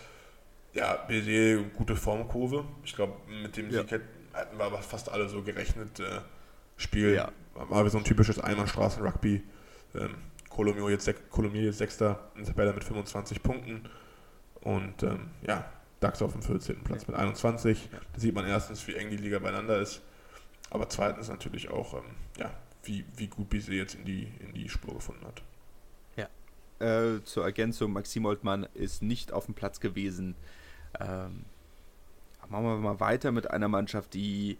Ja, BD, gute Formkurve. Ich glaube, mit dem Ja. Sieg hätten hätten wir aber fast alle so gerechnet. Äh, Spiel Ja. War wie so ein typisches Einbahnstraßen-Rugby. Ähm, Colomiers jetzt, Colomiers jetzt Sechster in der Tabelle mit 25 Punkten. Und ähm, ja, DAX auf dem 14. Platz mit 21. Da sieht man erstens, wie eng die Liga beieinander ist. Aber zweitens natürlich auch, ähm, ja, wie, wie gut Bizet jetzt in die, in die Spur gefunden hat. Äh, zur Ergänzung, Maxim Oltmann ist nicht auf dem Platz gewesen. Ähm, machen wir mal weiter mit einer Mannschaft, die,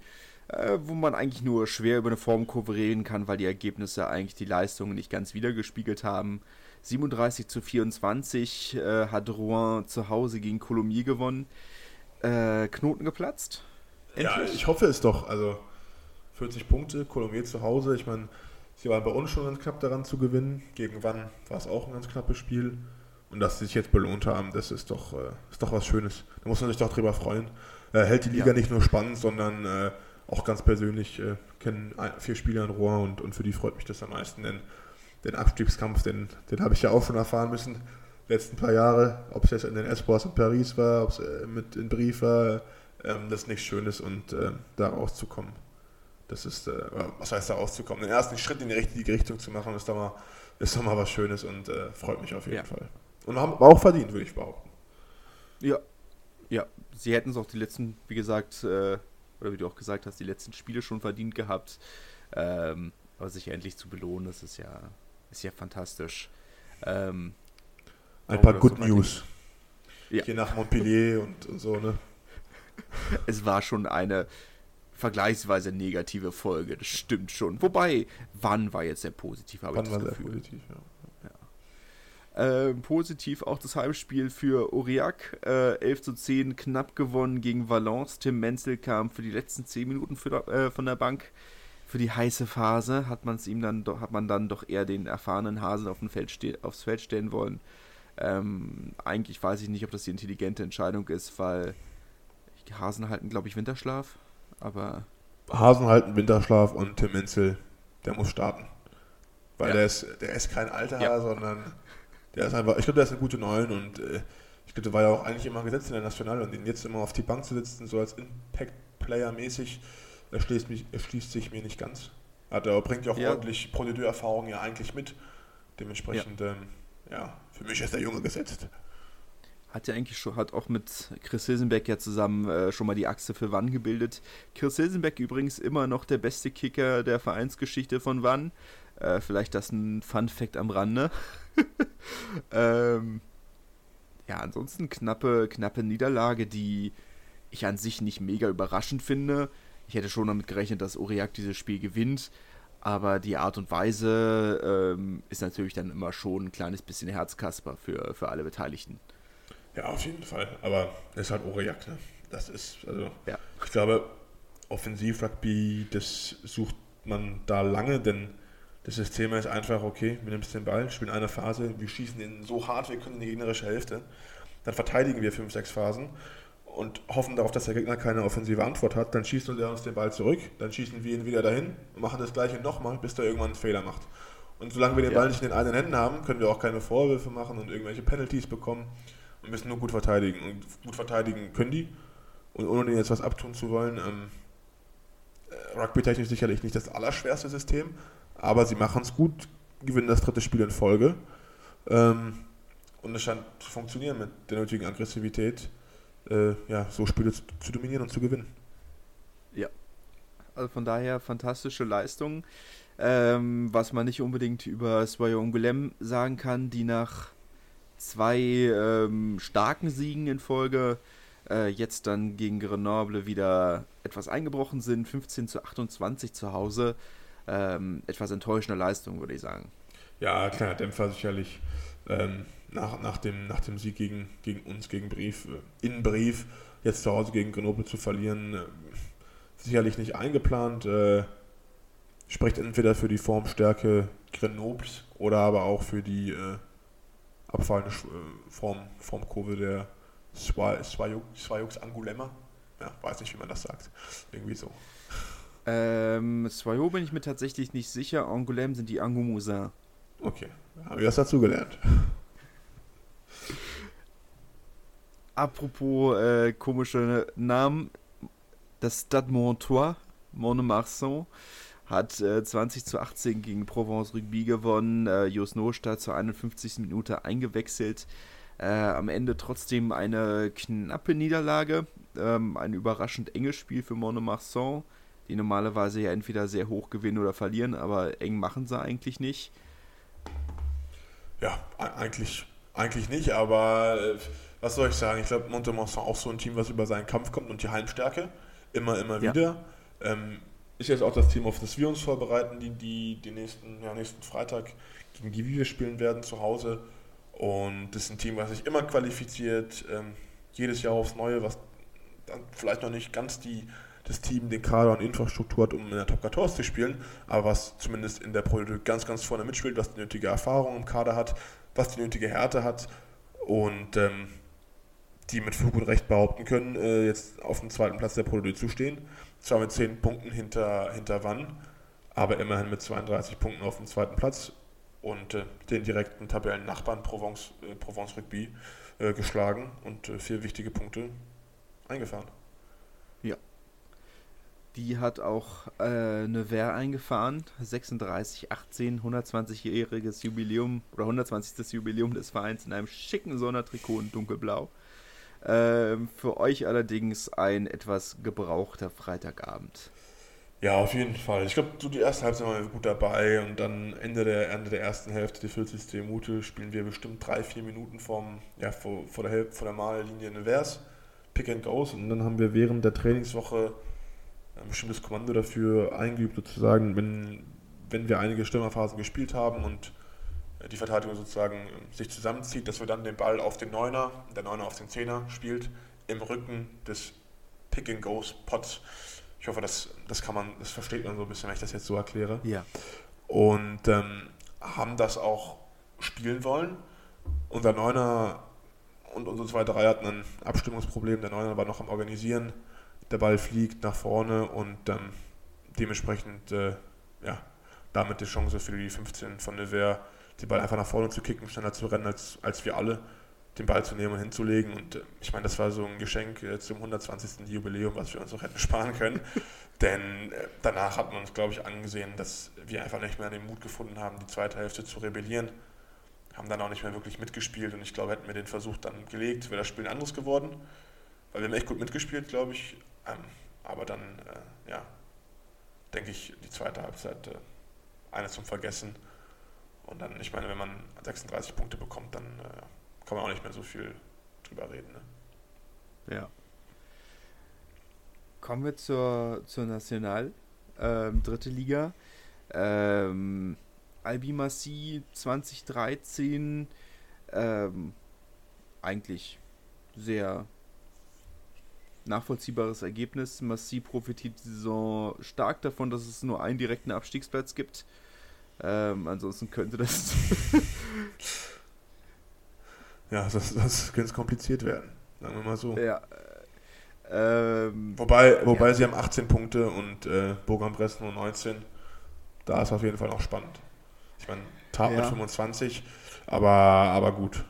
äh, wo man eigentlich nur schwer über eine Formkurve reden kann, weil die Ergebnisse eigentlich die Leistungen nicht ganz wiedergespiegelt haben. 37 zu 24 äh, hat Rouen zu Hause gegen Colomiers gewonnen. Äh, Knoten geplatzt. Ja, Endlich? ich hoffe es doch. Also 40 Punkte, Colomiers zu Hause. Ich meine, sie waren bei uns schon ganz knapp daran zu gewinnen. Gegen wann war es auch ein ganz knappes Spiel. Und dass sie sich jetzt belohnt haben, das ist doch, äh, ist doch was Schönes. Da muss man sich doch drüber freuen. Äh, hält die Liga Ja. nicht nur spannend, sondern äh, auch ganz persönlich äh, kennen vier Spieler in Rouen und, und für die freut mich das am meisten. Denn den Abstiegskampf, den, den habe ich ja auch schon erfahren müssen, letzten paar Jahre. Ob es jetzt in den Espoirs in Paris war, ob es äh, mit in Brief war, ähm, das ist nichts Schönes und äh, da rauszukommen. Das ist, äh, was heißt da rauszukommen? Den ersten Schritt in die richtige Richtung zu machen, ist doch mal, ist doch mal was Schönes und äh, freut mich auf jeden Ja. Fall. Und haben auch verdient, würde ich behaupten. Ja. Ja, sie hätten es auch die letzten, wie gesagt, äh, oder wie du auch gesagt hast, die letzten Spiele schon verdient gehabt. Ähm, aber sich endlich zu belohnen, das ist ja, ist ja fantastisch. Ähm, Ein paar Good News. Ja. Hier nach Montpellier und, und so, ne? es war schon eine vergleichsweise negative Folge, das stimmt schon. Wobei, wann war jetzt sehr positiv, habe ich Wann das war sehr Gefühl. positiv, ja. Ähm, positiv auch das Heimspiel für Aurillac. Äh, 11 zu 10 knapp gewonnen gegen Valence. Tim Menzel kam für die letzten 10 Minuten für, äh, von der Bank. Für die heiße Phase hat, man's ihm dann doch, hat man dann doch eher den erfahrenen Hasen auf dem Feld ste aufs Feld stellen wollen. Ähm, eigentlich weiß ich nicht, ob das die intelligente Entscheidung ist, weil die Hasen halten, glaube ich, Winterschlaf. Aber Hasen halten Winterschlaf und Tim Menzel, der muss starten. Weil Ja. der, ist, der ist kein alter Ja. Sondern der ist einfach, ich glaube, der ist eine gute Neun und äh, ich glaube, der war ja auch eigentlich immer gesetzt in der National und den jetzt immer auf die Bank zu sitzen, so als Impact-Player mäßig, erschließt, mich, erschließt sich mir nicht ganz. Hat er bringt ja auch Ja. ordentlich Prozedur-Erfahrung ja eigentlich mit. Dementsprechend, ja. Ähm, ja, für mich ist der Junge gesetzt. Hat ja eigentlich schon, hat auch mit Chris Hilsenbeck ja zusammen äh, schon mal die Achse für Wann gebildet. Chris Hilsenbeck übrigens immer noch der beste Kicker der Vereinsgeschichte von Wann. Äh, vielleicht das ein Fun Fact am Rande. ähm, ja, ansonsten knappe, knappe Niederlage, die ich an sich nicht mega überraschend finde. Ich hätte schon damit gerechnet, dass Aurillac dieses Spiel gewinnt. Aber die Art und Weise ähm, ist natürlich dann immer schon ein kleines bisschen Herzkasper für, für alle Beteiligten. Ja, auf jeden Fall. Aber das ist halt Aurillac, ne? Das ist, also, Ja. ich glaube, Offensiv-Rugby, das sucht man da lange, denn das System ist einfach, okay, wir nehmen den Ball, spielen eine Phase, wir schießen ihn so hart wir können in die gegnerische Hälfte, dann verteidigen wir fünf, sechs Phasen und hoffen darauf, dass der Gegner keine offensive Antwort hat, dann schießt er uns den Ball zurück, dann schießen wir ihn wieder dahin und machen das gleiche nochmal, bis der irgendwann einen Fehler macht. Und solange wir den Ja. Ball nicht in den eigenen Händen haben, können wir auch keine Vorwürfe machen und irgendwelche Penalties bekommen und müssen nur gut verteidigen. Und gut verteidigen können die. Und ohne denen jetzt was abtun zu wollen, ähm, äh, Rugby-technisch sicherlich nicht das allerschwerste System, aber sie machen es gut, gewinnen das dritte Spiel in Folge. Ähm, und es scheint zu funktionieren mit der nötigen Aggressivität, äh, ja, so Spiele zu, zu dominieren und zu gewinnen. Also von daher fantastische Leistung. Ähm, was man nicht unbedingt über Soyon Golem sagen kann, die nach zwei ähm, starken Siegen in Folge äh, jetzt dann gegen Grenoble wieder etwas eingebrochen sind. 15 zu 28 zu Hause. Ähm, etwas enttäuschende Leistung, würde ich sagen. Ja, kleiner Dämpfer sicherlich. Ähm, nach, nach, dem, nach dem Sieg gegen, gegen uns, gegen Brief, äh, in Brief, jetzt zu Hause gegen Grenoble zu verlieren, äh, sicherlich nicht eingeplant. Äh, spricht entweder für die Formstärke Grenobles oder aber auch für die äh, abfallende äh, Form, Formkurve der Swayux Angulema. Ja, weiß nicht, wie man das sagt. Irgendwie so. Ähm, Soyo bin ich mir tatsächlich nicht sicher. Angoulême sind die Angoumousins. Okay, haben wir das dazugelernt. apropos äh, komische Namen, das Stade Montois, Montmarsan, hat äh, 20 zu 18 gegen Provence Rugby gewonnen. Äh, Jos Nostadt zur 51. Minute eingewechselt. Äh, am Ende trotzdem eine knappe Niederlage. Ähm, ein überraschend enges Spiel für Montmarsan, die normalerweise ja entweder sehr hoch gewinnen oder verlieren, aber eng machen sie eigentlich nicht. Ja, eigentlich, eigentlich nicht, aber äh, was soll ich sagen? Ich glaube, Montmarsan auch so ein Team, was über seinen Kampf kommt und die Heimstärke. Immer, immer ja. wieder. Ähm, ist jetzt auch das Team, auf das wir uns vorbereiten, die, die, die nächsten, ja, nächsten Freitag gegen die wir spielen werden zu Hause. Und das ist ein Team, was sich immer qualifiziert, ähm, jedes Jahr aufs Neue, was dann vielleicht noch nicht ganz die, das Team, den Kader und Infrastruktur hat, um in der Top 14 zu spielen, aber was zumindest in der Politik ganz, ganz vorne mitspielt, was die nötige Erfahrung im Kader hat, was die nötige Härte hat und ähm, die mit Flug und Recht behaupten können, äh, jetzt auf dem zweiten Platz der Politik zu stehen. Zwar mit 10 Punkten hinter, hinter Wann, aber immerhin mit 32 Punkten auf dem zweiten Platz und äh, den direkten Tabellennachbarn Provence, äh, Provence Rugby äh, geschlagen und äh, vier wichtige Punkte eingefahren. Die hat auch äh, Nevers eingefahren, 36, 18, 120-jähriges Jubiläum oder 120. Jubiläum des Vereins in einem schicken Sondertrikot in dunkelblau. Ähm, für euch allerdings ein etwas gebrauchter Freitagabend. Ja, auf jeden Fall. Ich glaube, so die erste Halbzeit waren wir gut dabei und dann Ende der, Ende der ersten Hälfte, die 40. Minute, spielen wir bestimmt drei, vier Minuten vom, ja, vor, vor, der, vor der Mahllinie Nevers, Pick and Goes und dann haben wir während der Trainingswoche ein bestimmtes Kommando dafür eingeübt, sozusagen, wenn, wenn wir einige Stürmerphasen gespielt haben und die Verteidigung sozusagen sich zusammenzieht, dass wir dann den Ball auf den Neuner, der Neuner auf den Zehner spielt, im Rücken des Pick and Goes Pots. Ich hoffe, das, das kann man, das versteht man so ein bisschen, wenn ich das jetzt so erkläre. Ja. Und ähm, haben das auch spielen wollen. Unser Neuner und unsere zweite Reihe hatten ein Abstimmungsproblem. Der Neuner war noch am Organisieren. Der Ball fliegt nach vorne und ähm, dementsprechend äh, ja, damit die Chance für die 15 von Nevers, den Ball einfach nach vorne zu kicken, schneller zu rennen als, als wir alle den Ball zu nehmen und hinzulegen. Und äh, ich meine, das war so ein Geschenk äh, zum 120. Jubiläum, was wir uns auch hätten sparen können. Denn äh, danach hat man uns, glaube ich, angesehen, dass wir einfach nicht mehr den Mut gefunden haben, die zweite Hälfte zu rebellieren. Haben dann auch nicht mehr wirklich mitgespielt und ich glaube, hätten wir den Versuch dann gelegt, wäre das Spiel ein anderes geworden. Weil wir haben echt gut mitgespielt, glaube ich. Ähm, aber dann, äh, ja, denke ich, die zweite Halbzeit äh, eine zum Vergessen. Und dann, ich meine, wenn man 36 Punkte bekommt, dann äh, kann man auch nicht mehr so viel drüber reden. Ne? Ja. Kommen wir zur, zur National, ähm, dritte Liga. Ähm, Albi Massi 2013, ähm, eigentlich sehr nachvollziehbares Ergebnis. Massi profitiert die Saison stark davon, dass es nur einen direkten Abstiegsplatz gibt. Ähm, ansonsten könnte das ja, das, das könnte kompliziert werden, sagen wir mal so. Ja. Ähm, wobei wobei ja. sie haben 18 Punkte und äh, Bourg-en-Bresse nur 19. Da ist auf jeden Fall noch spannend. Ich meine, Tat ja. mit 25, aber, aber gut.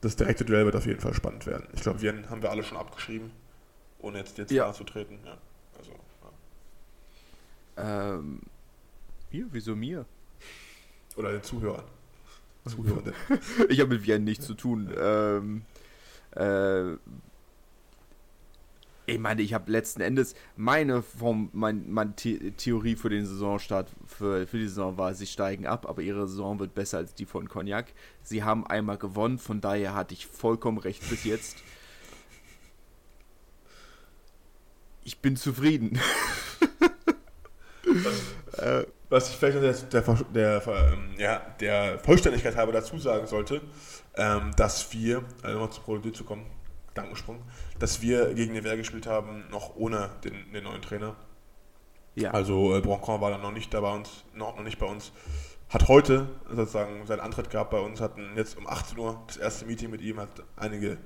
Das direkte Duell wird auf jeden Fall spannend werden. Ich glaube, wir haben wir alle schon abgeschrieben, ohne jetzt jetzt ja. zu treten. Ja. Also, ja. Ähm, mir? Wieso mir? Oder den Zuhörern. Zuhörenden. ich habe mit Viren nichts zu tun. Ähm, äh, ich meine, ich habe letzten Endes meine Form, mein, meine The Theorie für den Saisonstart für, für die Saison war, sie steigen ab, aber ihre Saison wird besser als die von Cognac. Sie haben einmal gewonnen, von daher hatte ich vollkommen recht bis jetzt. Ich bin zufrieden. äh, was ich vielleicht der, der, der, ähm, ja, der Vollständigkeit halber dazu sagen sollte, ähm, dass wir, also nochmal zur Produktion zu kommen, Dankensprung, dass wir gegen den Wehr gespielt haben, noch ohne den, den neuen Trainer. Ja. Also äh, Broncon war dann noch nicht da bei uns, noch, noch nicht bei uns. Hat heute sozusagen seinen Antritt gehabt bei uns, hatten jetzt um 18 Uhr das erste Meeting mit ihm, hat einige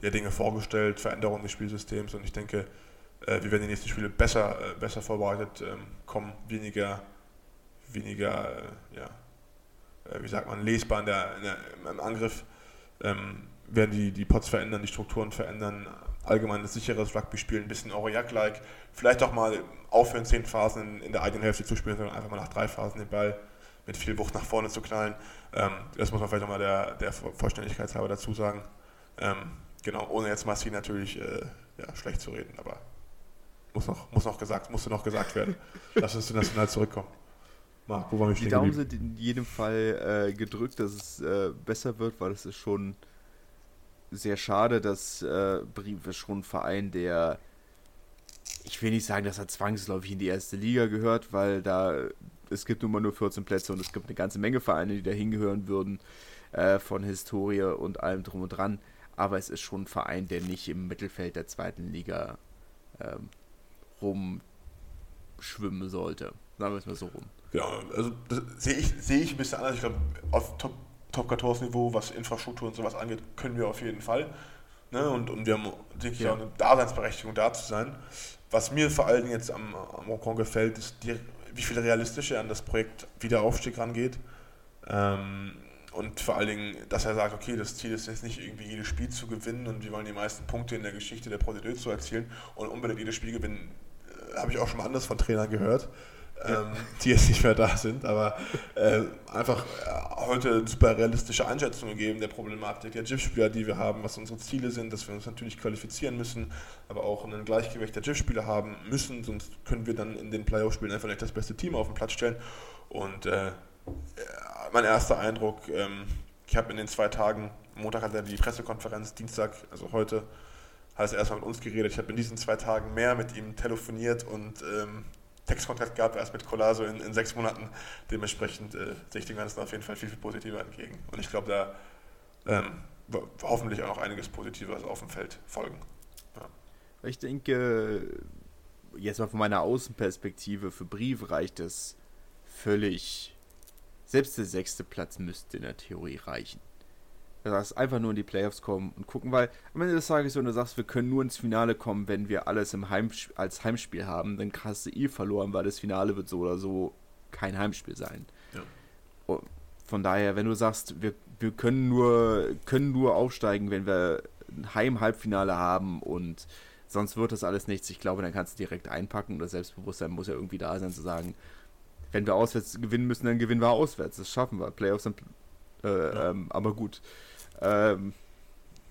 ja, Dinge vorgestellt, Veränderungen des Spielsystems und ich denke, äh, wir werden die nächsten Spiele besser, äh, besser vorbereitet ähm, kommen, weniger weniger, äh, ja, äh, wie sagt man, lesbar in der, in der, im Angriff. Ähm, werden die, die Pots verändern, die Strukturen verändern, allgemeines sicheres Rugby spielen, ein bisschen Aurillac-like, vielleicht auch mal aufhören, zehn Phasen in, der eigenen Hälfte zu spielen, sondern einfach mal nach drei Phasen den Ball mit viel Wucht nach vorne zu knallen. Ähm, das muss man vielleicht nochmal der, der Vollständigkeitshalber dazu sagen. Ähm, genau, ohne jetzt Massi natürlich äh, ja, schlecht zu reden, aber muss noch, muss noch gesagt, musste noch gesagt werden. Lass uns international zurückkommen. Marc, wo war mich Die Daumen sind in jedem Fall äh, gedrückt, dass es äh, besser wird, weil es ist schon sehr schade, dass äh, Brief schon ein Verein, der ich will nicht sagen, dass er zwangsläufig in die erste Liga gehört, weil da es gibt nun mal nur 14 Plätze und es gibt eine ganze Menge Vereine, die da hingehören würden, äh, von Historie und allem drum und dran. Aber es ist schon ein Verein, der nicht im Mittelfeld der zweiten Liga ähm, rumschwimmen sollte. Sagen wir es mal so rum. Genau, also sehe ich, seh ich ein bisschen anders. Ich glaube, auf Top, Top 14 Niveau, was Infrastruktur und sowas angeht, können wir auf jeden Fall. Ne? Und, und wir haben, denke ich, ja. auch eine Daseinsberechtigung da zu sein. Was mir vor allen Dingen jetzt am, am Ocon gefällt, ist, die, wie viel realistisch er an das Projekt Wiederaufstieg rangeht. Ähm, und vor allen Dingen, dass er sagt, okay, das Ziel ist jetzt nicht irgendwie jedes Spiel zu gewinnen und wir wollen die meisten Punkte in der Geschichte der Prozedur zu erzielen und unbedingt jedes Spiel gewinnen, äh, habe ich auch schon mal anders von Trainern gehört ähm, die jetzt nicht mehr da sind, aber äh, einfach äh, heute super realistische Einschätzungen geben der Problematik der GIF-Spieler, die wir haben, was unsere Ziele sind, dass wir uns natürlich qualifizieren müssen, aber auch ein Gleichgewicht der GIF-Spieler haben müssen, sonst können wir dann in den Playoff-Spielen einfach nicht das beste Team auf den Platz stellen. Und äh, mein erster Eindruck, ähm, ich habe in den zwei Tagen, Montag hat er die Pressekonferenz, Dienstag, also heute, hat er erstmal mit uns geredet. Ich habe in diesen zwei Tagen mehr mit ihm telefoniert und ähm, Textkontakt gab, erst mit Colaso in, in sechs Monaten. Dementsprechend äh, sehe ich dem Ganzen auf jeden Fall viel, viel positiver entgegen. Und ich glaube, da ähm, hoffentlich auch noch einiges Positives auf dem Feld folgen. Ja. Ich denke, jetzt mal von meiner Außenperspektive, für Brief reicht es völlig. Selbst der sechste Platz müsste in der Theorie reichen. Das heißt, einfach nur in die Playoffs kommen und gucken, weil am Ende des Tages, wenn du sagst, wir können nur ins Finale kommen, wenn wir alles im Heimsp als Heimspiel haben, dann hast du eh verloren, weil das Finale wird so oder so kein Heimspiel sein. Ja. Von daher, wenn du sagst, wir, wir können, nur, können nur aufsteigen, wenn wir ein Heim-Halbfinale haben und sonst wird das alles nichts, ich glaube, dann kannst du direkt einpacken und das Selbstbewusstsein muss ja irgendwie da sein, zu sagen, wenn wir auswärts gewinnen müssen, dann gewinnen wir auswärts. Das schaffen wir. Playoffs sind. Äh, ja. ähm, aber gut. Ähm,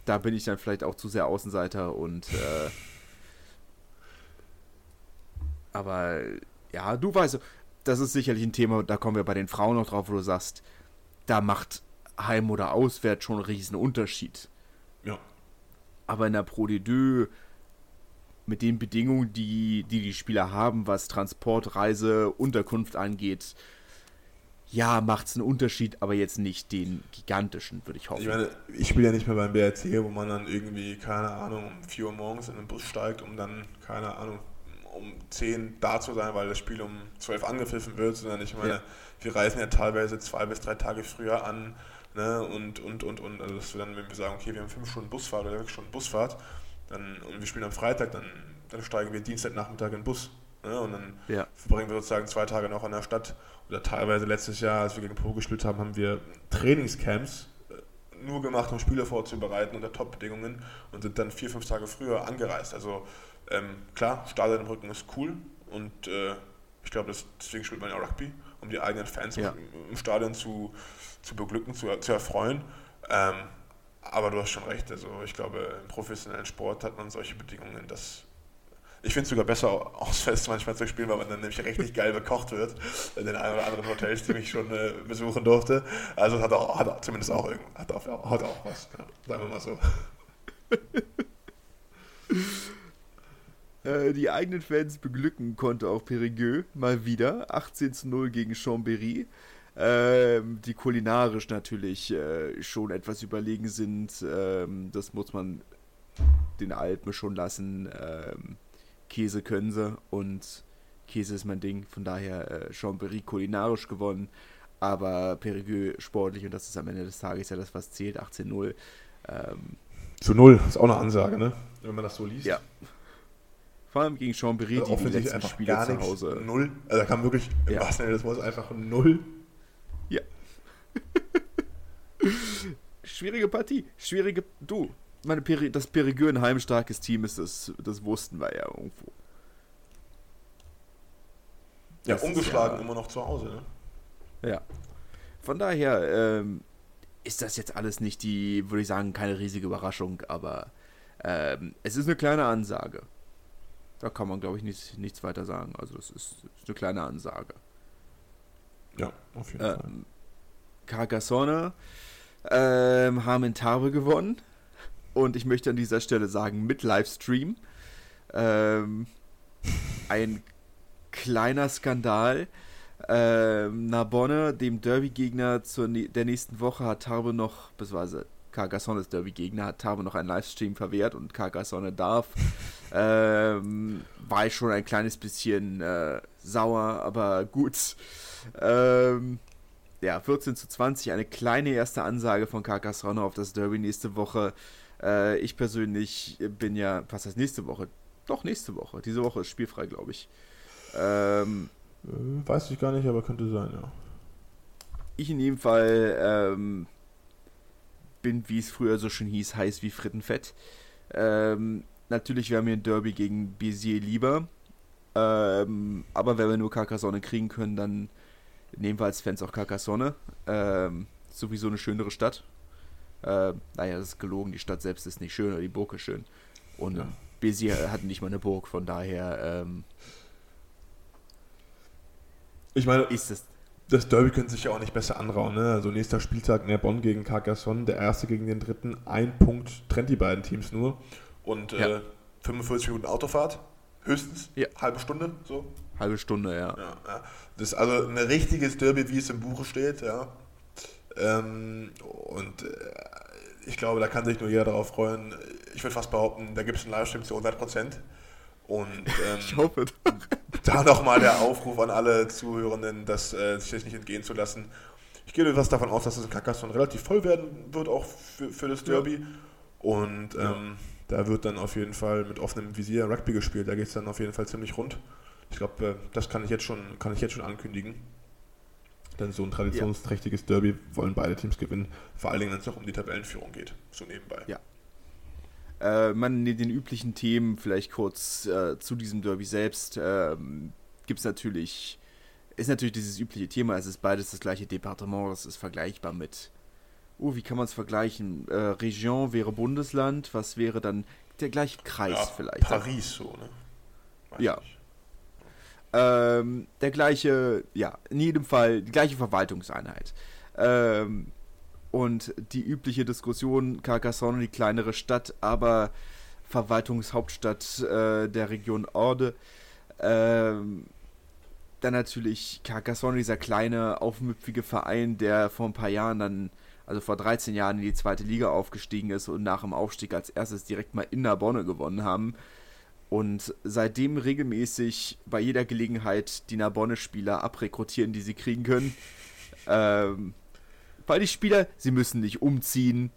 da bin ich dann vielleicht auch zu sehr Außenseiter und äh, aber ja, du weißt, das ist sicherlich ein Thema, da kommen wir bei den Frauen noch drauf, wo du sagst, da macht Heim oder Auswärts schon einen riesen Unterschied. Ja. Aber in der Pro D2 mit den Bedingungen, die, die die Spieler haben, was Transport, Reise, Unterkunft angeht, ja, macht es einen Unterschied, aber jetzt nicht den gigantischen, würde ich hoffen. Ich meine, ich spiele ja nicht mehr beim BRC, wo man dann irgendwie, keine Ahnung, um 4 Uhr morgens in den Bus steigt, um dann, keine Ahnung, um 10 da zu sein, weil das Spiel um 12 angepfiffen wird, sondern ich meine, ja. wir reisen ja teilweise zwei bis drei Tage früher an, ne, und, und, und, und, also dass wir dann, wenn wir sagen, okay, wir haben 5 Stunden Busfahrt oder 6 Stunden Busfahrt, dann, und wir spielen am Freitag, dann, dann steigen wir Dienstagnachmittag in den Bus, ne, und dann ja. verbringen wir sozusagen zwei Tage noch in der Stadt oder teilweise letztes Jahr, als wir gegen Pro gespielt haben, haben wir Trainingscamps äh, nur gemacht, um Spiele vorzubereiten unter Top-Bedingungen und sind dann vier, fünf Tage früher angereist. Also ähm, klar, Stadion im Rücken ist cool und äh, ich glaube, deswegen spielt man ja Rugby, um die eigenen Fans ja. im, im, Stadion zu, zu beglücken, zu, zu erfreuen. Ähm, aber du hast schon recht, also ich glaube, im professionellen Sport hat man solche Bedingungen, dass ich finde es sogar besser, auswärts manchmal zu spielen, weil man dann nämlich richtig geil bekocht wird in den ein oder anderen Hotels, die ich schon äh, besuchen durfte. Also hat auch, hat zumindest auch, hat auch, hat auch was, sagen wir mal so. Äh, die eigenen Fans beglücken konnte auch Périgueux mal wieder. 18 zu 0 gegen Chambéry. Ähm, die kulinarisch natürlich äh, schon etwas überlegen sind. Ähm, das muss man den Alpen schon lassen. Ähm, Käse können sie und Käse ist mein Ding. Von daher äh, Chambéry kulinarisch gewonnen, aber Périgueux sportlich und das ist am Ende des Tages ja das, was zählt. 18-0. Ähm, Zu 0 ist auch eine Ansage, ne? Wenn man das so liest. Ja. Vor allem gegen Chambéry, also die, die letzten Spiele gar zu Hause. Null. Also da kam wirklich im ja. wahrsten Sinne des Wortes einfach null. Ja. schwierige Partie. Schwierige. Du, meine Peri das Perigeux ein heimstarkes Team ist, das, das wussten wir ja irgendwo. Ja, das ungeschlagen ja, immer noch zu Hause, ne? Ja. Von daher ähm, ist das jetzt alles nicht die, würde ich sagen, keine riesige Überraschung, aber ähm, es ist eine kleine Ansage. Da kann man, glaube ich, nicht, nichts weiter sagen. Also, das ist, ist eine kleine Ansage. Ja, auf jeden ähm, Fall. Carcassonne ähm, haben in Tare gewonnen. Und ich möchte an dieser Stelle sagen, mit Livestream. Ähm, ein kleiner Skandal. Ähm, Narbonne, dem Derby-Gegner der nächsten Woche, hat Tarbe noch, beziehungsweise Carcassonne ist Derby-Gegner, hat Tarbe noch einen Livestream verwehrt und Carcassonne darf. Ähm, war ich schon ein kleines bisschen äh, sauer, aber gut. Ähm, ja, 14 zu 20, eine kleine erste Ansage von Carcassonne auf das Derby nächste Woche. Äh, ich persönlich bin ja, was heißt nächste Woche? Doch, nächste Woche. Diese Woche ist spielfrei, glaube ich. Ähm, äh, weiß ich gar nicht, aber könnte sein, ja. Ich in jedem Fall ähm, bin, wie es früher so schön hieß, heiß wie Frittenfett. Ähm, natürlich wäre mir ein Derby gegen Bézier lieber. Ähm, aber wenn wir nur Carcassonne kriegen können, dann nehmen wir als Fans auch Carcassonne. Ähm, sowieso eine schönere Stadt. Äh, naja, das ist gelogen, die Stadt selbst ist nicht schön, aber die Burg ist schön. Und ja. Bézier hat nicht mal eine Burg, von daher. Ähm, ich meine, ist es. Das Derby könnte sich ja auch nicht besser anrauen. Ne? Also nächster Spieltag Bonn gegen Carcassonne, der erste gegen den dritten. Ein Punkt trennt die beiden Teams nur. Und ja. äh, 45 Minuten Autofahrt, höchstens. Ja. Halbe Stunde, so. Halbe Stunde, ja. ja, ja. Das ist also ein richtiges Derby, wie es im Buche steht, ja. Ähm, und äh, ich glaube, da kann sich nur jeder darauf freuen. Ich würde fast behaupten, da gibt es einen Livestream zu 100 Prozent. Und ähm, ich hoffe doch. da nochmal der Aufruf an alle Zuhörenden, das äh, sich das nicht entgehen zu lassen. Ich gehe etwas davon aus, dass das Carcassonne relativ voll werden wird, auch für, für das Derby. Ja. Und ähm, ja. da wird dann auf jeden Fall mit offenem Visier Rugby gespielt. Da geht es dann auf jeden Fall ziemlich rund. Ich glaube, äh, das kann ich jetzt schon, kann ich jetzt schon ankündigen. Denn so ein traditionsträchtiges ja. Derby wollen beide Teams gewinnen. Vor allen Dingen, wenn es noch um die Tabellenführung geht. So nebenbei. Ja. Äh, man den üblichen Themen vielleicht kurz äh, zu diesem Derby selbst ähm, gibt es natürlich, ist natürlich dieses übliche Thema, es ist beides das gleiche Departement, es ist vergleichbar mit, oh, wie kann man es vergleichen? Äh, Region wäre Bundesland, was wäre dann der gleiche Kreis ja, vielleicht? Paris so, ne? Weiß ja. Nicht. Ähm, der gleiche, ja, in jedem Fall die gleiche Verwaltungseinheit. Ähm, und die übliche Diskussion, Carcassonne, die kleinere Stadt, aber Verwaltungshauptstadt äh, der Region Orde. Ähm, dann natürlich Carcassonne, dieser kleine, aufmüpfige Verein, der vor ein paar Jahren dann, also vor 13 Jahren in die zweite Liga aufgestiegen ist und nach dem Aufstieg als erstes direkt mal in Narbonne gewonnen haben. Und seitdem regelmäßig bei jeder Gelegenheit die Narbonne-Spieler abrekrutieren, die sie kriegen können. Ähm, weil die Spieler, sie müssen nicht umziehen.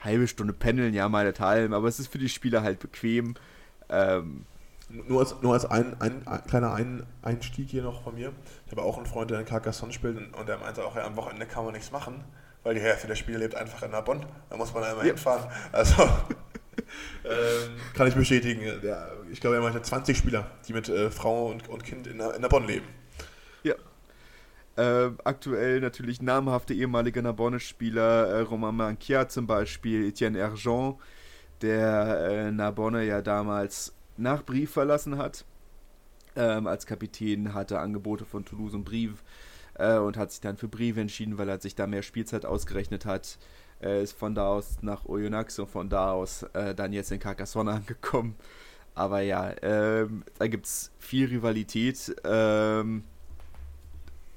Halbe Stunde pendeln, ja, meinethalben, aber es ist für die Spieler halt bequem. Ähm, nur als, nur als ein, ein, ein kleiner ein, Einstieg hier noch von mir. Ich habe auch einen Freund, der in Carcassonne spielt und der meinte auch, ja, am Wochenende kann man nichts machen, weil die Hälfte der Spieler lebt einfach in Narbonne. Da muss man einmal ja. hinfahren. Also ähm, kann ich bestätigen. Ja, ich glaube, er meinte 20 Spieler, die mit äh, Frau und, und Kind in, in Narbonne leben. Ja, äh, aktuell natürlich namhafte ehemalige Narbonne-Spieler, äh, Romain Manquia zum Beispiel, Etienne Ergent, der äh, Narbonne ja damals nach Brief verlassen hat. Ähm, als Kapitän hatte Angebote von Toulouse und Brive äh, und hat sich dann für Brive entschieden, weil er sich da mehr Spielzeit ausgerechnet hat. Er ist von da aus nach Oyonnax und von da aus äh, dann jetzt in Carcassonne angekommen. Aber ja, ähm, da gibt es viel Rivalität. Ähm,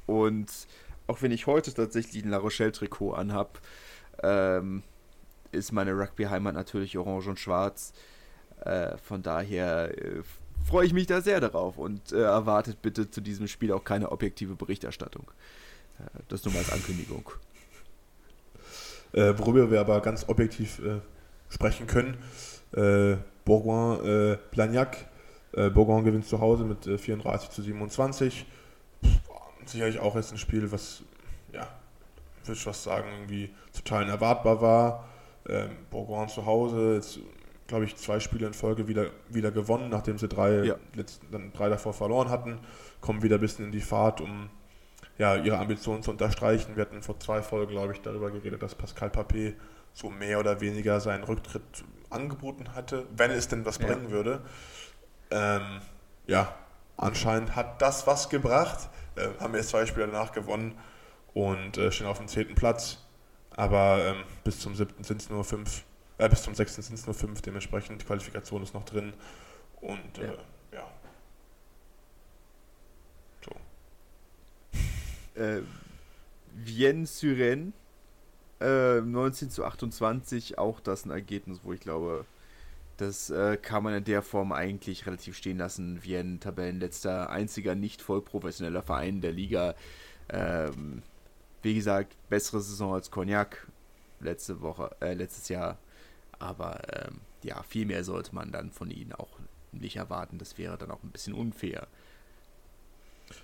und auch wenn ich heute tatsächlich ein La Rochelle-Trikot anhab, ähm, ist meine Rugby-Heimat natürlich orange und schwarz. Äh, von daher äh, freue ich mich da sehr darauf und äh, erwartet bitte zu diesem Spiel auch keine objektive Berichterstattung. Äh, das nur mal als Ankündigung. Äh, worüber wir aber ganz objektiv äh, sprechen können. Bourgoin, Blagnac. Bourgoin gewinnt zu Hause mit 34 zu 27 sicherlich auch jetzt ein Spiel, was ja, würde ich was sagen, irgendwie total erwartbar war. Ähm, Bourgoin zu Hause, jetzt glaube ich zwei Spiele in Folge wieder, wieder gewonnen, nachdem sie drei, ja. letzten, dann drei davor verloren hatten, kommen wieder ein bisschen in die Fahrt, um ja, ihre Ambitionen zu unterstreichen. Wir hatten vor zwei Folgen, glaube ich, darüber geredet, dass Pascal Papé so mehr oder weniger seinen Rücktritt angeboten hatte, wenn es denn was ja. bringen würde. Ähm, ja, anscheinend hat das was gebracht. Äh, haben jetzt zwei Spiele danach gewonnen und äh, stehen auf dem zehnten Platz. Aber ähm, bis zum siebten sind es nur fünf, äh, bis zum sechsten sind es nur fünf, dementsprechend die Qualifikation ist noch drin. Und äh, ja. ja. So. Äh, Vienne Syren 19 zu 28, auch das ein Ergebnis, wo ich glaube, das äh, kann man in der Form eigentlich relativ stehen lassen. ein Tabellenletzter, einziger nicht voll professioneller Verein der Liga. Ähm, wie gesagt, bessere Saison als Cognac letzte Woche, äh, letztes Jahr. Aber ähm, ja, viel mehr sollte man dann von ihnen auch nicht erwarten. Das wäre dann auch ein bisschen unfair.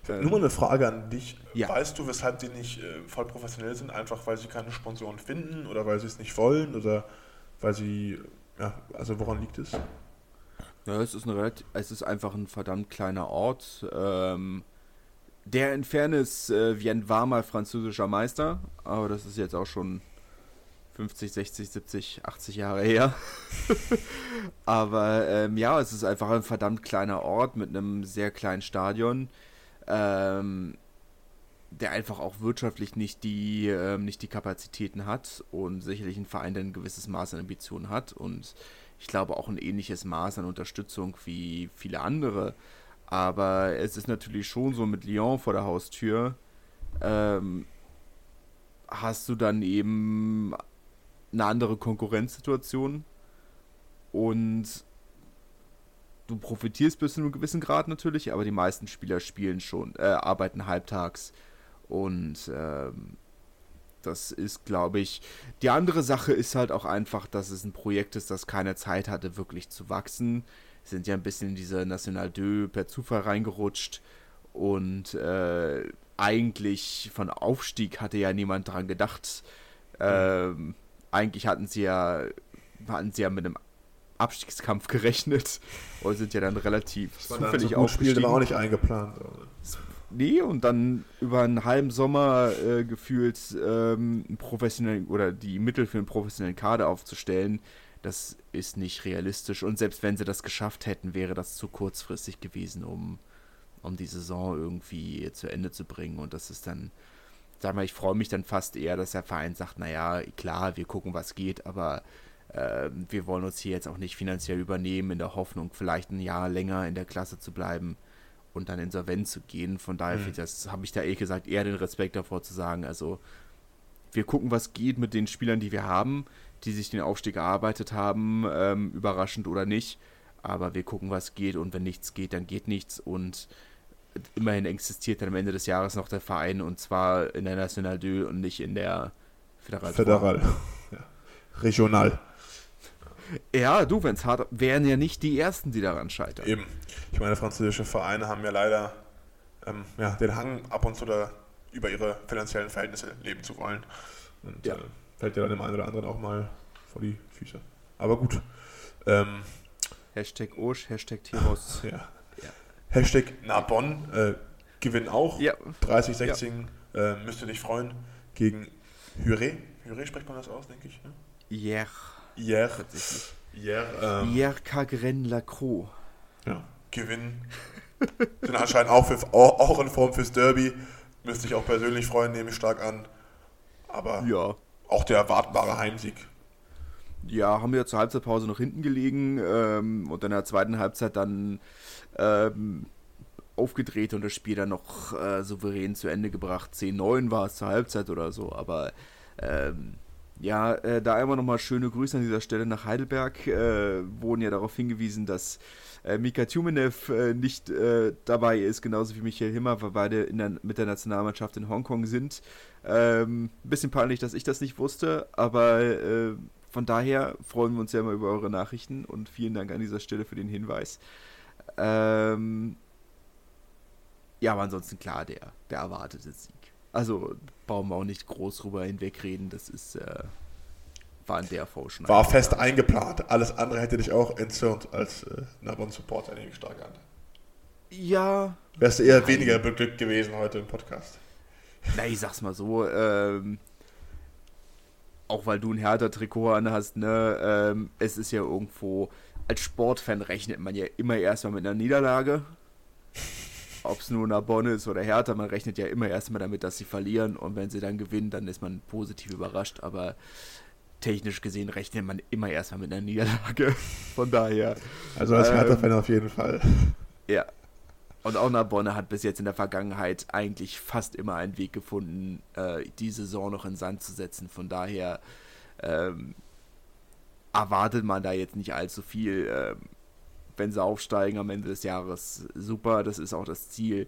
Ähm, Nur mal eine Frage an dich. Ja. Weißt du, weshalb die nicht äh, voll professionell sind? Einfach weil sie keine Sponsoren finden oder weil sie es nicht wollen oder weil sie ja, also woran liegt es? Ja, es ist, ein relativ, es ist einfach ein verdammt kleiner Ort. Ähm, der in Fairness, äh, Vienne war mal französischer Meister, aber das ist jetzt auch schon 50, 60, 70, 80 Jahre her. aber ähm, ja, es ist einfach ein verdammt kleiner Ort mit einem sehr kleinen Stadion, ähm, der einfach auch wirtschaftlich nicht die, ähm, nicht die Kapazitäten hat und sicherlich ein Verein, der ein gewisses Maß an Ambitionen hat und ich glaube auch ein ähnliches Maß an Unterstützung wie viele andere. Aber es ist natürlich schon so mit Lyon vor der Haustür, ähm, hast du dann eben eine andere Konkurrenzsituation und du profitierst bis zu einem gewissen Grad natürlich, aber die meisten Spieler spielen schon, äh, arbeiten halbtags und ähm, das ist, glaube ich, die andere Sache ist halt auch einfach, dass es ein Projekt ist, das keine Zeit hatte, wirklich zu wachsen. Sind ja ein bisschen in diese National 2 per Zufall reingerutscht und äh, eigentlich von Aufstieg hatte ja niemand dran gedacht. Ähm, eigentlich hatten sie ja, hatten sie ja mit einem Abstiegskampf gerechnet und sind ja dann relativ zufällig so aufgestiegen. Spiel war auch nicht eingeplant. Nee, und dann über einen halben Sommer äh, gefühlt ähm, professionellen oder die Mittel für einen professionellen Kader aufzustellen, das ist nicht realistisch. Und selbst wenn sie das geschafft hätten, wäre das zu kurzfristig gewesen, um, um die Saison irgendwie zu Ende zu bringen. Und das ist dann, sag mal, ich freue mich dann fast eher, dass der Verein sagt, naja, klar, wir gucken, was geht, aber äh, wir wollen uns hier jetzt auch nicht finanziell übernehmen, in der Hoffnung, vielleicht ein Jahr länger in der Klasse zu bleiben und dann insolvent zu gehen. Von daher mhm. habe ich da ehrlich gesagt eher den Respekt davor zu sagen, also wir gucken, was geht mit den Spielern, die wir haben, die sich den Aufstieg erarbeitet haben, ähm, überraschend oder nicht. Aber wir gucken, was geht und wenn nichts geht, dann geht nichts und immerhin existiert dann am Ende des Jahres noch der Verein und zwar in der National 2 und nicht in der Föderal. Föderal. Ja. Regional. Ja, du, wenn es hart wären ja nicht die ersten, die daran scheitern. Eben. Ich meine, französische Vereine haben ja leider ähm, ja, den Hang, ab und zu da über ihre finanziellen Verhältnisse leben zu wollen. Und ja. äh, fällt ja dann dem einen oder anderen auch mal vor die Füße. Aber gut. Ähm, Hashtag Osch, Hashtag Tiros. Ja. ja. Hashtag Narbonne äh, gewinnen auch. Ja. 30, 16 ja. äh, müsste dich freuen gegen Hüré. Hüré spricht man das aus, denke ich. Ne? Ja. Hier. Hier. Ähm, Hier Cagren Lacroix. Ja. Gewinnen. Sind anscheinend auch, für, auch in Form fürs Derby. Müsste ich auch persönlich freuen, nehme ich stark an. Aber ja. auch der erwartbare Heimsieg. Ja, haben wir zur Halbzeitpause noch hinten gelegen ähm, und in der zweiten Halbzeit dann ähm, aufgedreht und das Spiel dann noch äh, souverän zu Ende gebracht. 10-9 war es zur Halbzeit oder so, aber ähm, ja, äh, da einmal nochmal schöne Grüße an dieser Stelle nach Heidelberg. Äh, wurden ja darauf hingewiesen, dass äh, Mika Tumenev äh, nicht äh, dabei ist, genauso wie Michael Himmer, weil beide der, mit der Nationalmannschaft in Hongkong sind. Ähm, bisschen peinlich, dass ich das nicht wusste, aber äh, von daher freuen wir uns ja immer über eure Nachrichten und vielen Dank an dieser Stelle für den Hinweis. Ähm, ja, aber ansonsten klar, der, der erwartete Sieg. Also brauchen wir auch nicht groß drüber hinwegreden. Das ist äh, war in der V schon. War fest eingeplant. Alles andere hätte dich auch entzürnt als äh, Nabon-Supporter, nehme ich stark an. Ja. Wärst du eher weniger beglückt gewesen heute im Podcast. Na, ich sag's mal so, ähm, auch weil du ein härter Trikot an hast, ne, ähm, es ist ja irgendwo, als Sportfan rechnet man ja immer erstmal mit einer Niederlage. Ob es nur Narbonne ist oder Hertha, man rechnet ja immer erstmal damit, dass sie verlieren und wenn sie dann gewinnen, dann ist man positiv überrascht, aber technisch gesehen rechnet man immer erstmal mit einer Niederlage. Von daher. Also als Hertha-Fan ähm, auf jeden Fall. Ja, und auch Narbonne hat bis jetzt in der Vergangenheit eigentlich fast immer einen Weg gefunden, äh, die Saison noch in Sand zu setzen. Von daher ähm, erwartet man da jetzt nicht allzu viel. Ähm, wenn sie aufsteigen am Ende des Jahres, super, das ist auch das Ziel.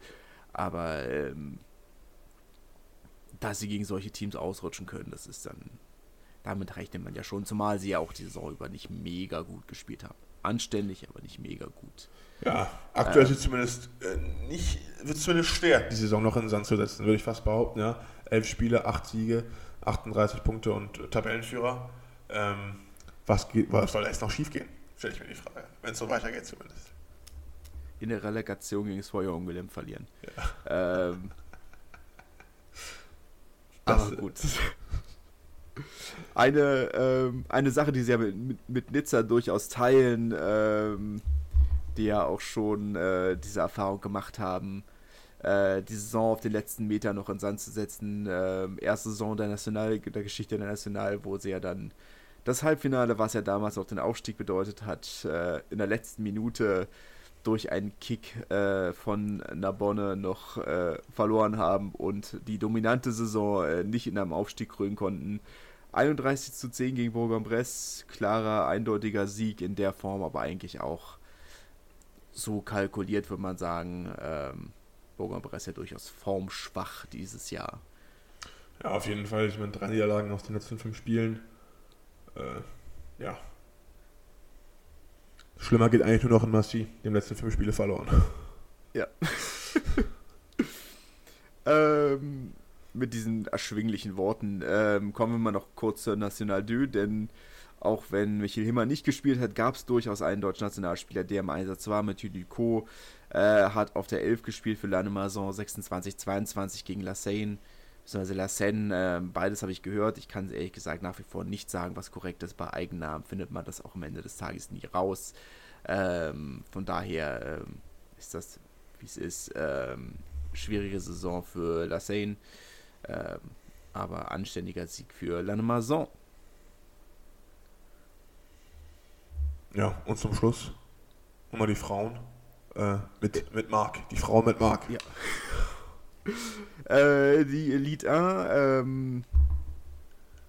Aber ähm, dass sie gegen solche Teams ausrutschen können, das ist dann, damit rechnet man ja schon, zumal sie ja auch die Saison über nicht mega gut gespielt haben. Anständig, aber nicht mega gut. Ja, aktuell ähm, ist zumindest äh, nicht, wird es zumindest schwer, die Saison noch in den Sand zu setzen, würde ich fast behaupten. Ja. Elf Spiele, acht Siege, 38 Punkte und Tabellenführer. Ähm, was, geht, was soll da jetzt noch schief gehen? Stelle ich mir die Frage. Wenn es so weitergeht zumindest. In der Relegation gegen Feuer ungelähmt verlieren. Ja. Ähm, das, aber gut. Eine, ähm, eine Sache, die sie ja mit, mit, mit Nizza durchaus teilen, ähm, die ja auch schon äh, diese Erfahrung gemacht haben, äh, die Saison auf den letzten Meter noch in Sand zu setzen. Äh, erste Saison der National, der Geschichte der National, wo sie ja dann das Halbfinale, was ja damals auch den Aufstieg bedeutet hat, äh, in der letzten Minute durch einen Kick äh, von Narbonne noch äh, verloren haben und die dominante Saison äh, nicht in einem Aufstieg krönen konnten. 31 zu 10 gegen Bourg-en-Bresse, klarer, eindeutiger Sieg in der Form, aber eigentlich auch so kalkuliert, würde man sagen. Ähm, Bourg-en-Bresse ja durchaus formschwach dieses Jahr. Ja, auf jeden Fall. Ich meine, drei Niederlagen aus den letzten fünf Spielen. Äh, ja. Schlimmer geht eigentlich nur noch in Massi, dem letzten fünf Spiele verloren. Ja. ähm, mit diesen erschwinglichen Worten ähm, kommen wir mal noch kurz zur National 2, denn auch wenn Michael Himmer nicht gespielt hat, gab es durchaus einen deutschen Nationalspieler, der im Einsatz war. Mathieu Ducot äh, hat auf der 11 gespielt für Lannemazon 26-22 gegen La Seine. Beziehungsweise La Seine, äh, beides habe ich gehört. Ich kann ehrlich gesagt nach wie vor nicht sagen, was korrekt ist. Bei Eigennamen findet man das auch am Ende des Tages nie raus. Ähm, von daher ähm, ist das, wie es ist, ähm, schwierige Saison für La Seine. Ähm, aber anständiger Sieg für Lannemazon. Ja, und zum Schluss nochmal die Frauen äh, mit, mit Marc. Die Frau mit Marc. Ja. Äh, die Elite 1, ähm,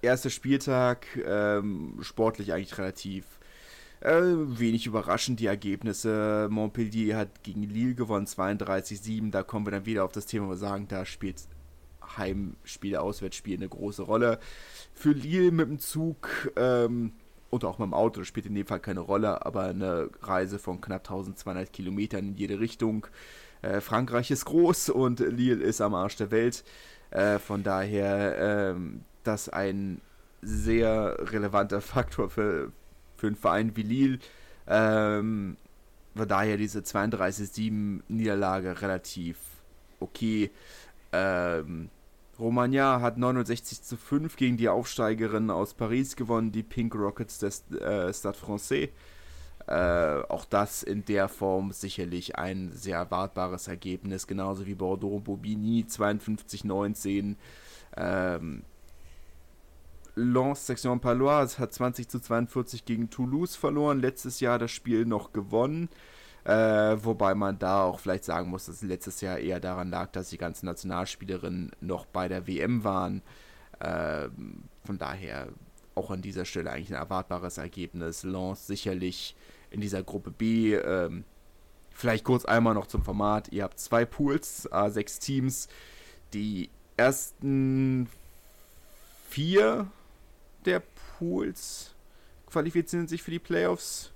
erster Spieltag, ähm, sportlich eigentlich relativ äh, wenig überraschend die Ergebnisse. Montpellier hat gegen Lille gewonnen, 32-7. Da kommen wir dann wieder auf das Thema, wo wir sagen, da spielt Heimspiel, Auswärtsspiel eine große Rolle. Für Lille mit dem Zug ähm, und auch mit dem Auto, spielt in dem Fall keine Rolle, aber eine Reise von knapp 1200 Kilometern in jede Richtung. Äh, Frankreich ist groß und Lille ist am Arsch der Welt. Äh, von daher ähm, das ein sehr relevanter Faktor für, für einen Verein wie Lille. Ähm, von daher diese 32-7 Niederlage relativ okay. Ähm, Romagna hat 69 zu 5 gegen die Aufsteigerin aus Paris gewonnen, die Pink Rockets des äh, Stade Francais. Äh, auch das in der Form sicherlich ein sehr erwartbares Ergebnis, genauso wie Bordeaux-Bobigny 52-19. Ähm, Lens Section Paloise hat 20 zu 42 gegen Toulouse verloren, letztes Jahr das Spiel noch gewonnen. Äh, wobei man da auch vielleicht sagen muss, dass es letztes Jahr eher daran lag, dass die ganzen Nationalspielerinnen noch bei der WM waren. Äh, von daher auch an dieser Stelle eigentlich ein erwartbares Ergebnis. Lens sicherlich in dieser Gruppe B. Ähm, vielleicht kurz einmal noch zum Format. Ihr habt zwei Pools, äh, sechs Teams. Die ersten vier der Pools qualifizieren sich für die Playoffs.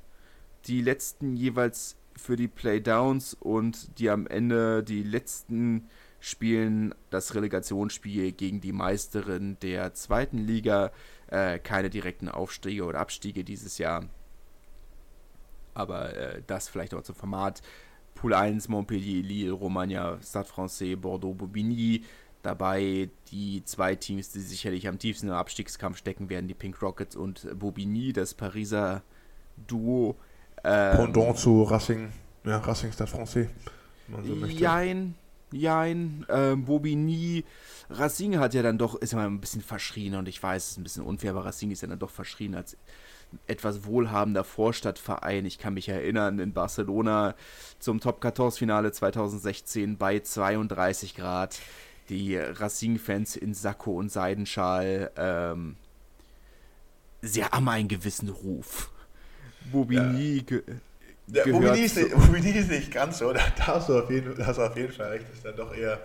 Die letzten jeweils für die Playdowns und die am Ende die letzten spielen das Relegationsspiel gegen die Meisterin der zweiten Liga. Äh, keine direkten Aufstiege oder Abstiege dieses Jahr. Aber äh, das vielleicht auch zum Format. Pool 1, Montpellier, Lille, Romagna, Stade Francais, Bordeaux, Bobigny. Dabei die zwei Teams, die sicherlich am tiefsten im Abstiegskampf stecken werden, die Pink Rockets und Bobigny, das Pariser Duo. Ähm, Pendant zu Racing, ja, Racing Stade Francais, wenn man so möchte. Jein, jein, ähm, Bobigny, Racing hat ja dann doch, ist ja mal ein bisschen verschrien und ich weiß, es ist ein bisschen unfair, aber Racing ist ja dann doch verschrien als etwas wohlhabender Vorstadtverein. Ich kann mich erinnern, in Barcelona zum Top 14 Finale 2016 bei 32 Grad. Die Racing-Fans in Sakko und Seidenschal, ähm, sie haben einen gewissen Ruf. Bobigny ja. Ja, Bobigny, ist ist nicht ganz so, da hast du auf jeden, hast auf jeden Fall recht. Das ist dann doch eher,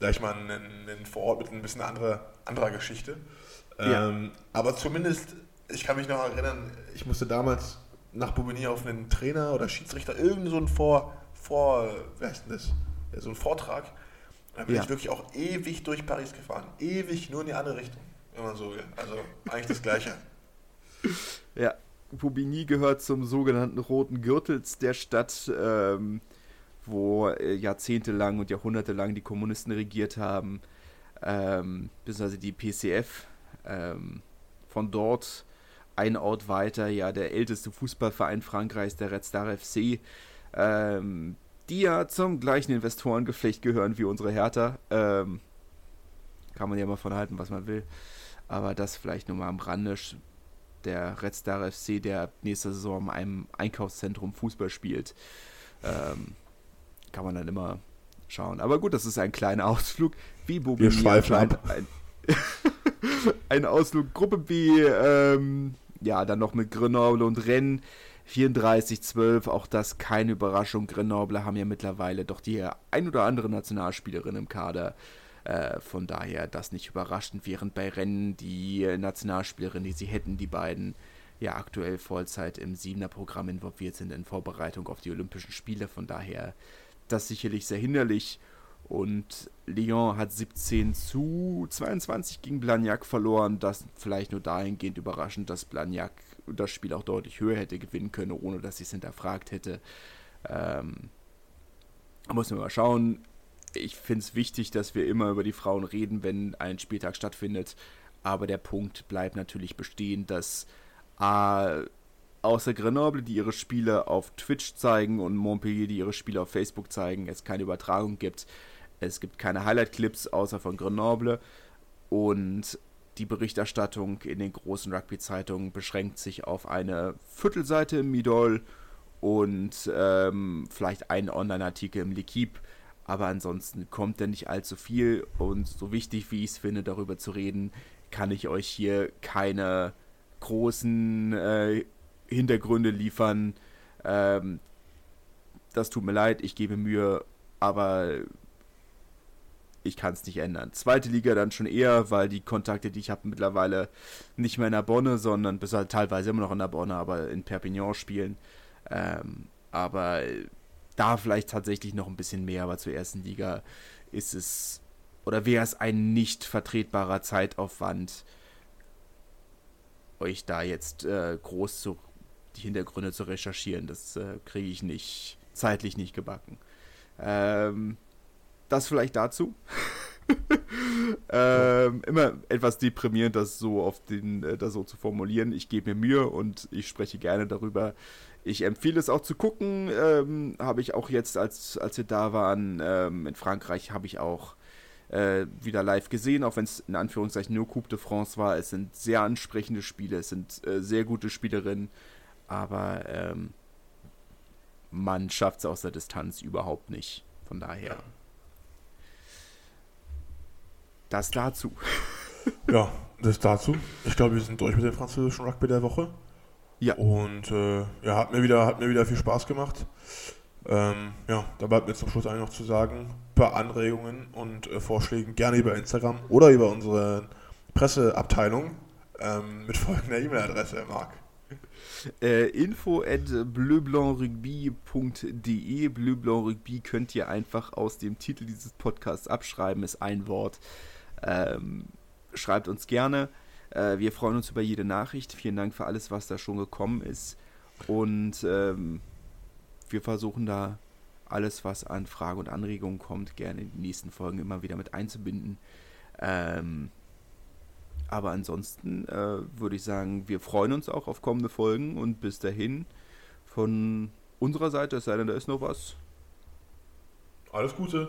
sag ich mal, ein, ein Vorort mit ein bisschen anderer, anderer Geschichte. Ja. Ähm, aber zumindest ich kann mich noch erinnern, ich musste damals nach Bobigny auf einen Trainer oder Schiedsrichter irgend so ein Vor, Vor, wie heißt denn das? So ein Vortrag. Da bin ja. ich wirklich auch ewig durch Paris gefahren. Ewig nur in die andere Richtung, wenn man so will. Also eigentlich das Gleiche. ja, Bobigny gehört zum sogenannten Roten Gürtels der Stadt, ähm, wo äh, jahrzehntelang und jahrhundertelang die Kommunisten regiert haben, ähm, beziehungsweise die PCF. Ähm, von dort ein Ort weiter, ja, der älteste Fußballverein Frankreichs, der Red Star FC, ähm, die ja zum gleichen Investorengeflecht gehören wie unsere Hertha. Ähm, kann man ja mal von halten, was man will. Aber das vielleicht nur mal am Rande. Der Red Star FC, der nächste Saison in einem Einkaufszentrum Fußball spielt, ähm, kann man dann immer schauen. Aber gut, das ist ein kleiner Ausflug. Wie Bobi Wir schweifen ab. Ein, ein Ausflug Gruppe B, ähm, ja, dann noch mit Grenoble und Rennes. 34-12, auch das keine Überraschung. Grenoble haben ja mittlerweile doch die ein oder andere Nationalspielerin im Kader. Äh, von daher das nicht überraschend, während bei Rennen die Nationalspielerin, die sie hätten, die beiden ja aktuell Vollzeit im Siebener-Programm involviert sind in Vorbereitung auf die Olympischen Spiele. Von daher das sicherlich sehr hinderlich. Und Lyon hat 17 zu 22 gegen Blagnac verloren. Das vielleicht nur dahingehend überraschend, dass Blagnac das Spiel auch deutlich höher hätte gewinnen können, ohne dass ich es hinterfragt hätte. Ähm, muss man mal schauen. Ich finde es wichtig, dass wir immer über die Frauen reden, wenn ein Spieltag stattfindet. Aber der Punkt bleibt natürlich bestehen, dass A, außer Grenoble, die ihre Spiele auf Twitch zeigen und Montpellier, die ihre Spiele auf Facebook zeigen, es keine Übertragung gibt. Es gibt keine Highlight-Clips außer von Grenoble und die Berichterstattung in den großen Rugby-Zeitungen beschränkt sich auf eine Viertelseite im Midol und ähm, vielleicht einen Online-Artikel im L'Equipe. Aber ansonsten kommt da nicht allzu viel. Und so wichtig wie ich es finde, darüber zu reden, kann ich euch hier keine großen äh, Hintergründe liefern. Ähm, das tut mir leid, ich gebe Mühe, aber ich kann es nicht ändern. Zweite Liga dann schon eher, weil die Kontakte, die ich habe, mittlerweile nicht mehr in der Bonne, sondern bis halt teilweise immer noch in der Bonne, aber in Perpignan spielen. Ähm, aber da vielleicht tatsächlich noch ein bisschen mehr, aber zur ersten Liga ist es oder wäre es ein nicht vertretbarer Zeitaufwand, euch da jetzt äh, groß zu, die Hintergründe zu recherchieren. Das äh, kriege ich nicht zeitlich nicht gebacken. Ähm, das vielleicht dazu. ähm, immer etwas deprimierend, das so auf den, äh, das so zu formulieren. Ich gebe mir Mühe und ich spreche gerne darüber. Ich empfehle es auch zu gucken. Ähm, habe ich auch jetzt, als, als wir da waren, ähm, in Frankreich, habe ich auch äh, wieder live gesehen, auch wenn es in Anführungszeichen nur Coupe de France war. Es sind sehr ansprechende Spiele, es sind äh, sehr gute Spielerinnen, aber ähm, man schafft es aus der Distanz überhaupt nicht. Von daher. Ja. Das dazu. ja, das dazu. Ich glaube, wir sind durch mit dem französischen Rugby der Woche. Ja. Und äh, ja, hat mir, wieder, hat mir wieder viel Spaß gemacht. Ähm, ja, da bleibt mir zum Schluss eigentlich noch zu sagen, bei Anregungen und äh, Vorschlägen gerne über Instagram oder über unsere Presseabteilung ähm, mit folgender E-Mail-Adresse, Marc. Äh, info at bleublanc-rugby.de Bleublanc-Rugby könnt ihr einfach aus dem Titel dieses Podcasts abschreiben, ist ein Wort. Ähm, schreibt uns gerne. Äh, wir freuen uns über jede Nachricht. Vielen Dank für alles, was da schon gekommen ist. Und ähm, wir versuchen da alles, was an Fragen und Anregungen kommt, gerne in die nächsten Folgen immer wieder mit einzubinden. Ähm, aber ansonsten äh, würde ich sagen, wir freuen uns auch auf kommende Folgen und bis dahin von unserer Seite, es sei denn, da ist noch was. Alles Gute.